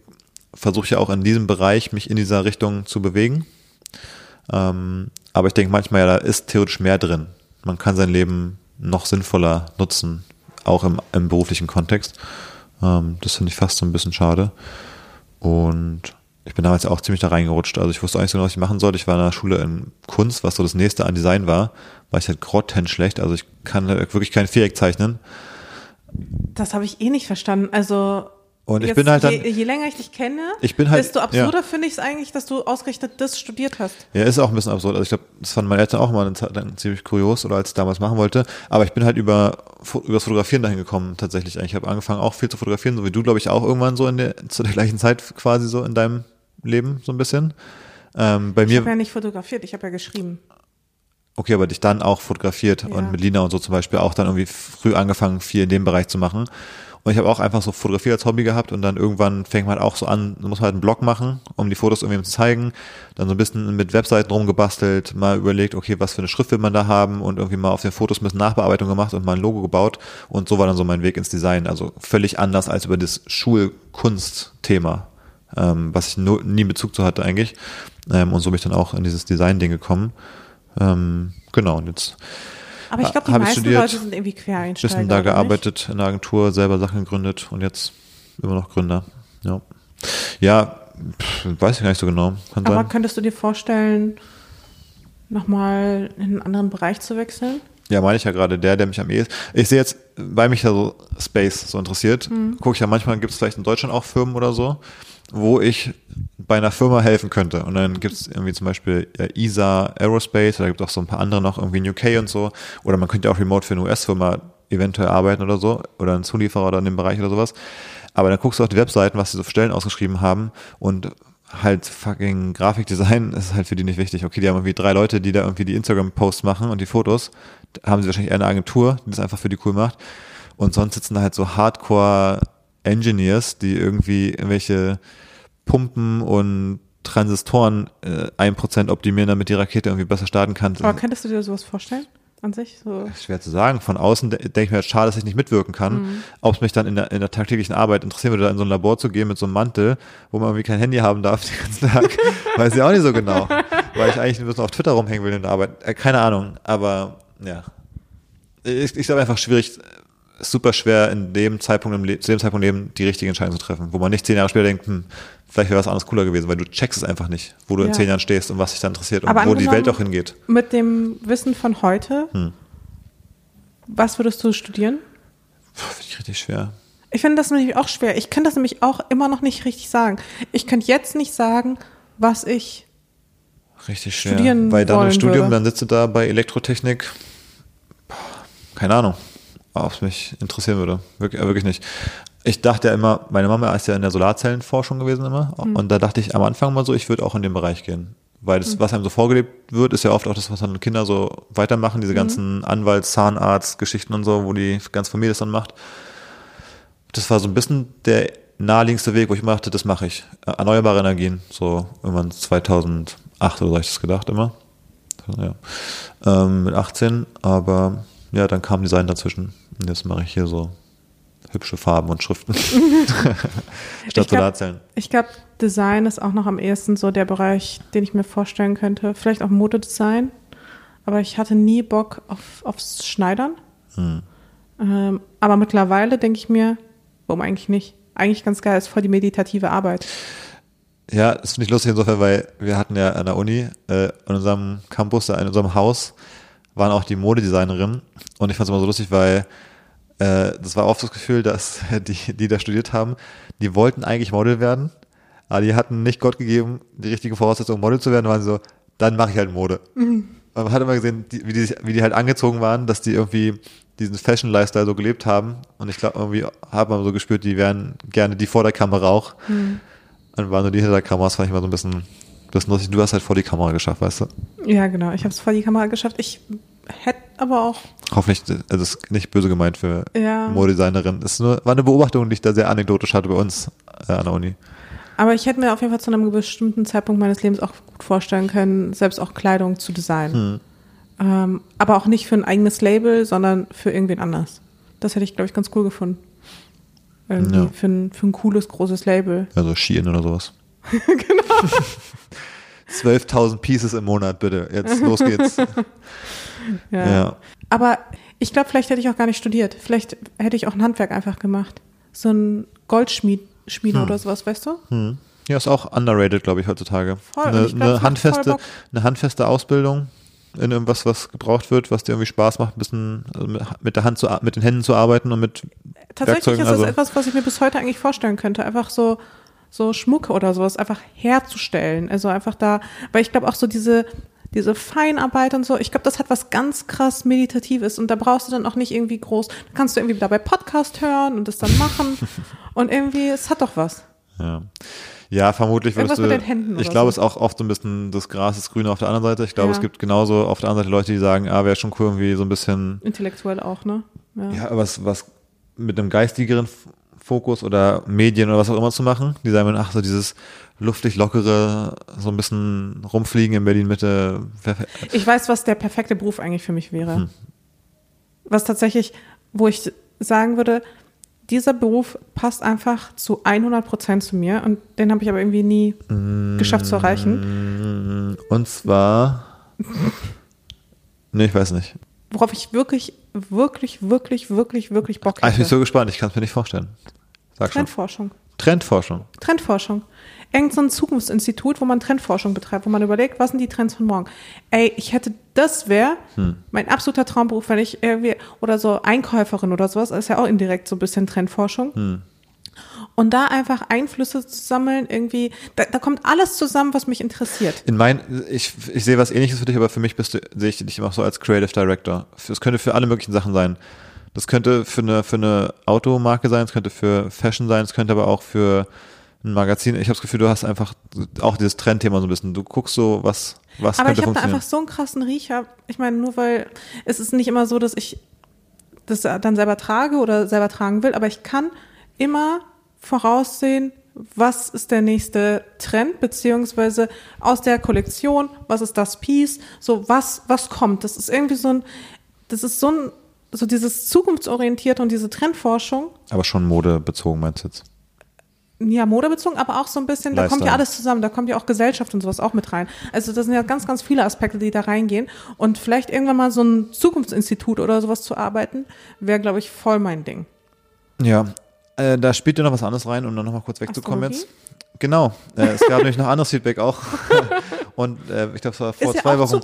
versuche ich ja auch in diesem Bereich mich in dieser Richtung zu bewegen. Ähm, aber ich denke manchmal, ja, da ist theoretisch mehr drin. Man kann sein Leben noch sinnvoller nutzen, auch im, im beruflichen Kontext. Ähm, das finde ich fast so ein bisschen schade. Und ich bin damals auch ziemlich da reingerutscht. Also ich wusste auch nicht so genau, was ich machen sollte. Ich war in der Schule in Kunst, was so das nächste an Design war, war ich halt grottenschlecht. Also ich kann wirklich kein Viereck zeichnen. Das habe ich eh nicht verstanden. Also und ich bin halt dann. Je, je, länger ich dich kenne, ich bin halt, desto absurder ja. finde ich es eigentlich, dass du ausgerechnet das studiert hast. Ja, ist auch ein bisschen absurd. Also ich glaube, das fanden meine Eltern auch mal dann ziemlich kurios oder als ich damals machen wollte. Aber ich bin halt über, über das Fotografieren dahin gekommen, tatsächlich. Ich habe angefangen auch viel zu fotografieren, so wie du, glaube ich, auch irgendwann so in der, zu der gleichen Zeit quasi so in deinem Leben, so ein bisschen. Ähm, bei ich habe ja nicht fotografiert, ich habe ja geschrieben. okay, aber dich dann auch fotografiert ja. und mit Lina und so zum Beispiel auch dann irgendwie früh angefangen, viel in dem Bereich zu machen. Und ich habe auch einfach so Fotografie als Hobby gehabt und dann irgendwann fängt man auch so an, muss man halt einen Blog machen, um die Fotos irgendwie zu zeigen. Dann so ein bisschen mit Webseiten rumgebastelt, mal überlegt, okay, was für eine Schrift will man da haben und irgendwie mal auf den Fotos ein bisschen Nachbearbeitung gemacht und mal ein Logo gebaut. Und so war dann so mein Weg ins Design. Also völlig anders als über das Schulkunstthema, ähm, was ich no, nie Bezug zu hatte eigentlich. Ähm, und so bin ich dann auch in dieses Design-Ding gekommen. Ähm, genau, und jetzt aber ich glaube, die meisten studiert, Leute sind irgendwie Quereinsteiger. Bisschen da gearbeitet nicht? in der Agentur, selber Sachen gegründet und jetzt immer noch Gründer. Ja, ja pff, weiß ich gar nicht so genau. Kann Aber sein. könntest du dir vorstellen, nochmal in einen anderen Bereich zu wechseln? Ja, meine ich ja gerade, der, der mich am ehesten. Ich sehe jetzt, weil mich ja so Space so interessiert, mhm. gucke ich ja manchmal, gibt es vielleicht in Deutschland auch Firmen oder so, wo ich bei einer Firma helfen könnte. Und dann gibt es irgendwie zum Beispiel ESA Aerospace, oder gibt es auch so ein paar andere noch irgendwie in UK und so. Oder man könnte auch remote für eine US-Firma eventuell arbeiten oder so. Oder ein Zulieferer oder in dem Bereich oder sowas. Aber dann guckst du auf die Webseiten, was sie so für Stellen ausgeschrieben haben und halt fucking Grafikdesign ist halt für die nicht wichtig. Okay, die haben irgendwie drei Leute, die da irgendwie die Instagram-Posts machen und die Fotos. Da haben sie wahrscheinlich eher eine Agentur, die das einfach für die cool macht. Und sonst sitzen da halt so Hardcore Engineers, die irgendwie irgendwelche Pumpen und Transistoren äh, ein äh, Prozent optimieren, damit die Rakete irgendwie besser starten kann. Aber könntest du dir sowas vorstellen? An sich? So. Schwer zu sagen. Von außen denke ich mir, schade, dass ich nicht mitwirken kann. Mhm. Ob es mich dann in der, in der tagtäglichen Arbeit interessieren würde, da in so ein Labor zu gehen mit so einem Mantel, wo man irgendwie kein Handy haben darf den ganzen Tag. Weiß ich auch nicht so genau. Weil ich eigentlich ein bisschen auf Twitter rumhängen will in der Arbeit. Äh, keine Ahnung. Aber ja. Ich, ich glaube einfach schwierig, super schwer in dem Zeitpunkt im Leben, zu dem Zeitpunkt im Leben die richtige Entscheidung zu treffen, wo man nicht zehn Jahre später denkt, hm, vielleicht wäre was anderes cooler gewesen, weil du checkst es einfach nicht, wo du ja. in zehn Jahren stehst und was dich da interessiert und wo die Welt auch hingeht. Mit dem Wissen von heute, hm. was würdest du studieren? Finde ich richtig schwer. Ich finde das nämlich auch schwer. Ich kann das nämlich auch immer noch nicht richtig sagen. Ich könnte jetzt nicht sagen, was ich richtig schwer. studieren Weil dann im Studium, würde. dann sitzt du da bei Elektrotechnik. Keine Ahnung ob es mich interessieren würde. Wirklich, wirklich nicht. Ich dachte ja immer, meine Mama ist ja in der Solarzellenforschung gewesen immer. Mhm. Und da dachte ich am Anfang mal so, ich würde auch in den Bereich gehen. Weil das, mhm. was einem so vorgelebt wird, ist ja oft auch das, was dann Kinder so weitermachen, diese mhm. ganzen Anwalts-, Zahnarzt-Geschichten und so, wo die ganze Familie das dann macht. Das war so ein bisschen der naheliegendste Weg, wo ich immer dachte, das mache ich. Erneuerbare Energien, so irgendwann 2008 oder so habe ich das gedacht immer. Ja. Ähm, mit 18, aber ja, dann kam Design dazwischen. Und jetzt mache ich hier so hübsche Farben und Schriften statt Solarzellen. Ich glaube, glaub, Design ist auch noch am ehesten so der Bereich, den ich mir vorstellen könnte. Vielleicht auch Modedesign, aber ich hatte nie Bock auf, aufs Schneidern. Hm. Ähm, aber mittlerweile denke ich mir, warum eigentlich nicht? Eigentlich ganz geil, ist voll die meditative Arbeit. Ja, das finde ich lustig insofern, weil wir hatten ja an der Uni, äh, in unserem Campus, in unserem Haus, waren auch die Modedesignerin und ich fand es immer so lustig, weil äh, das war oft das Gefühl, dass die, die da studiert haben, die wollten eigentlich Model werden, aber die hatten nicht Gott gegeben, die richtige Voraussetzung, Model zu werden, waren so, dann mache ich halt Mode. Mhm. Man hat immer gesehen, die, wie, die, wie die halt angezogen waren, dass die irgendwie diesen Fashion-Lifestyle so gelebt haben. Und ich glaube, irgendwie hat man so gespürt, die wären gerne die vor der Kamera auch. Mhm. Dann waren nur die hinter der Kamera, das fand ich immer so ein bisschen das lustig. Du hast halt vor die Kamera geschafft, weißt du? Ja, genau. Ich habe es vor die Kamera geschafft. Ich hätte aber auch. Hoffentlich, also ist nicht böse gemeint für ja. Modedesignerin. Es war eine Beobachtung, die ich da sehr anekdotisch hatte bei uns äh, an der Uni. Aber ich hätte mir auf jeden Fall zu einem bestimmten Zeitpunkt meines Lebens auch gut vorstellen können, selbst auch Kleidung zu designen. Hm. Ähm, aber auch nicht für ein eigenes Label, sondern für irgendwen anders. Das hätte ich, glaube ich, ganz cool gefunden. Irgendwie ja. für, ein, für ein cooles, großes Label. Also Shein oder sowas. genau. 12.000 Pieces im Monat, bitte. Jetzt los geht's. ja. ja. Aber ich glaube, vielleicht hätte ich auch gar nicht studiert. Vielleicht hätte ich auch ein Handwerk einfach gemacht. So ein Goldschmied Schmiede hm. oder sowas, weißt du? Hm. Ja, ist auch underrated, glaube ich, heutzutage. Voll, eine, glaub, eine handfeste, eine handfeste Ausbildung in irgendwas, was gebraucht wird, was dir irgendwie Spaß macht, ein bisschen also mit der Hand zu, mit den Händen zu arbeiten und mit Tatsächlich Werkzeugen, ist das also. etwas, was ich mir bis heute eigentlich vorstellen könnte. Einfach so so Schmuck oder sowas einfach herzustellen. Also einfach da, weil ich glaube auch so diese, diese Feinarbeit und so, ich glaube, das hat was ganz krass Meditatives und da brauchst du dann auch nicht irgendwie groß, da kannst du irgendwie dabei Podcast hören und das dann machen und irgendwie, es hat doch was. Ja. Ja, vermutlich würdest Irgendwas du. mit den Händen ich glaube, so. es ist auch oft so ein bisschen, das Gras ist grüner auf der anderen Seite. Ich glaube, Ja. es gibt genauso auf der anderen Seite Leute, die sagen, ah, wäre schon cool, irgendwie so ein bisschen, Intellektuell auch, ne? Ja. ja, was, was mit einem geistigeren Fokus oder Medien oder was auch immer zu machen. Die sagen, ach, so dieses luftig lockere, so ein bisschen rumfliegen in Berlin Mitte. Ich weiß, was der perfekte Beruf eigentlich für mich wäre. Hm. Was tatsächlich, wo ich sagen würde, dieser Beruf passt einfach zu 100 Prozent zu mir und den habe ich aber irgendwie nie geschafft zu erreichen. Und zwar, nee, ich weiß nicht. Worauf ich wirklich, wirklich, wirklich, wirklich, wirklich Bock Ah, ich bin so gespannt, ich kann es mir nicht vorstellen. Sag schon. Trendforschung. Trendforschung. Trendforschung. Irgend so ein Zukunftsinstitut, wo man Trendforschung betreibt, wo man überlegt, was sind die Trends von morgen. Ey, ich hätte, das wäre Hm. mein absoluter Traumberuf, wenn ich irgendwie, oder so Einkäuferin oder sowas, ist ja auch indirekt so ein bisschen Trendforschung. Hm. Und da einfach Einflüsse zu sammeln, irgendwie, da, da kommt alles zusammen, was mich interessiert. In mein, ich, ich sehe was ähnliches für dich, aber für mich bist du, sehe ich dich immer so als Creative Director. Das könnte für alle möglichen Sachen sein. Das könnte für eine, für eine Automarke sein, es könnte für Fashion sein, es könnte aber auch für ein Magazin. Ich habe das Gefühl, du hast einfach auch dieses Trendthema so ein bisschen. Du guckst so, was, was Aber ich könnte habe da funktionieren. einfach so einen krassen Riecher. Ich meine, nur weil es ist nicht immer so, dass ich das dann selber trage oder selber tragen will, aber ich kann immer voraussehen, was ist der nächste Trend, beziehungsweise aus der Kollektion, was ist das Piece, so was, was kommt. Das ist irgendwie so ein, das ist so ein, so dieses zukunftsorientierte und diese Trendforschung, aber schon modebezogen meinst du jetzt? ja, modebezogen, aber auch so ein bisschen, da kommt ja alles zusammen, da kommt ja auch Gesellschaft und sowas auch mit rein. Also das sind ja ganz, ganz viele Aspekte, die da reingehen. Und vielleicht irgendwann mal so ein Zukunftsinstitut oder sowas zu arbeiten, wäre, glaube ich, voll mein Ding. Ja, äh, da spielt ja noch was anderes rein, um dann nochmal kurz wegzukommen Astrologie? jetzt. Genau, äh, es gab nämlich noch anderes Feedback auch. Und äh, ich glaube, es war vor ist ja zwei auch Wochen.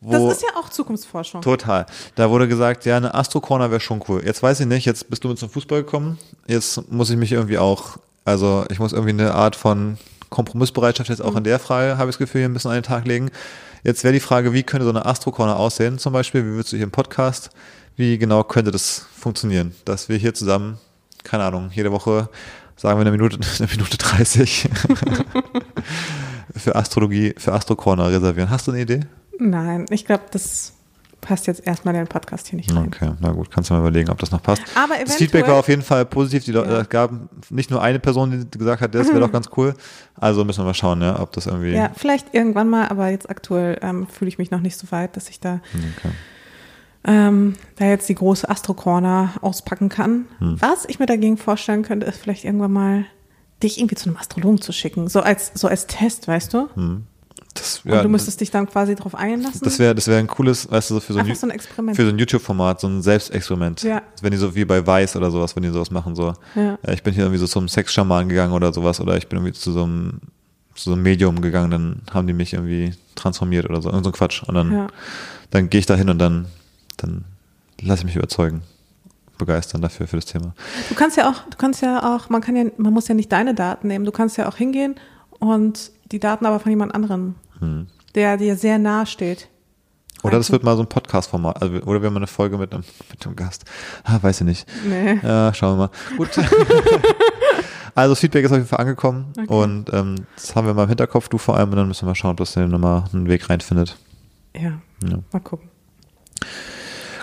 Das ist ja auch Zukunftsforschung. Total. Da wurde gesagt, ja, eine Astro-Corner wäre schon cool. Jetzt weiß ich nicht, jetzt bist du mit zum Fußball gekommen. Jetzt muss ich mich irgendwie auch, also ich muss irgendwie eine Art von Kompromissbereitschaft jetzt auch Mhm. in der Frage, habe ich das Gefühl, hier ein bisschen an den Tag legen. Jetzt wäre die Frage, wie könnte so eine Astro-Corner aussehen zum Beispiel? Wie würdest du hier im Podcast, wie genau könnte das funktionieren? Dass wir hier zusammen, keine Ahnung, jede Woche sagen wir eine Minute, eine Minute 30 für Astrologie, für Astro-Corner reservieren. Hast du eine Idee? Nein, ich glaube, das passt jetzt erstmal in den Podcast hier nicht rein. Okay, na gut, kannst du mal überlegen, ob das noch passt. Aber das Feedback war auf jeden Fall positiv. Die Ja. Es gab nicht nur eine Person, die gesagt hat, das wäre doch ganz cool. Also müssen wir mal schauen, ja, ob das irgendwie. Ja, vielleicht irgendwann mal, aber jetzt aktuell ähm, fühle ich mich noch nicht so weit, dass ich da, Okay. ähm, da jetzt die große Astro-Corner auspacken kann. Hm. Was ich mir dagegen vorstellen könnte, ist vielleicht irgendwann mal dich irgendwie zu einem Astrologen zu schicken. So als, so als Test, weißt du? Das, Und ja, du müsstest dich dann quasi drauf einlassen. das wäre das wäre ein cooles, weißt du, so für so ein, Einfach so ein Experiment. für so ein YouTube-Format, so ein Selbstexperiment. Ja. Wenn die so wie bei Weiß oder sowas, wenn die sowas machen, so, Ja. äh, ich bin hier irgendwie so zum Sexschaman gegangen oder sowas, oder ich bin irgendwie zu so einem, zu so einem Medium gegangen, dann haben die mich irgendwie transformiert oder so, irgend so ein Quatsch. Und dann, Ja. dann gehe ich da hin und dann, dann lasse ich mich überzeugen, begeistern dafür, für das Thema. Du kannst ja auch, du kannst ja auch, man kann ja, man muss ja nicht deine Daten nehmen. Du kannst ja auch hingehen und die Daten aber von jemand anderem, Hm. der dir sehr nahe steht. Oder das wird mal so ein Podcast-Format, also, oder wir haben eine Folge mit einem, mit einem Gast. Ah, weiß ich nicht. Nee. Ja, schauen wir mal. Gut. also das Feedback ist auf jeden Fall angekommen Okay. und ähm, das haben wir mal im Hinterkopf, du vor allem, und dann müssen wir mal schauen, ob das nochmal einen Weg reinfindet. Ja, Ja. mal gucken.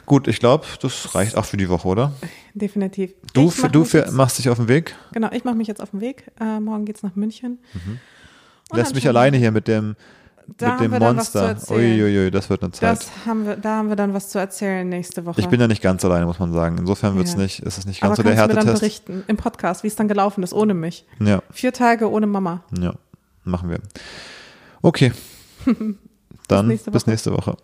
Gut, ich glaube, das reicht auch für die Woche, oder? Definitiv. Du, für, du für, machst dich auf den Weg, Genau, ich mache mich jetzt auf den Weg. Äh, morgen geht's nach München. Lässt dann mich alleine hier mit dem, Da mit dem Monster. Uiuiui, das wird eine Zeit. Das haben wir, da haben wir dann was zu erzählen nächste Woche. ich bin ja nicht ganz alleine, muss man sagen. Insofern wird's Ja. nicht, ist es nicht Aber ganz so der kannst du mir dann Härtetest. berichten im Podcast, wie es dann gelaufen ist, ohne mich. Ja, Vier Tage ohne Mama. ja, machen wir. Okay. Dann nächste bis Woche. nächste Woche.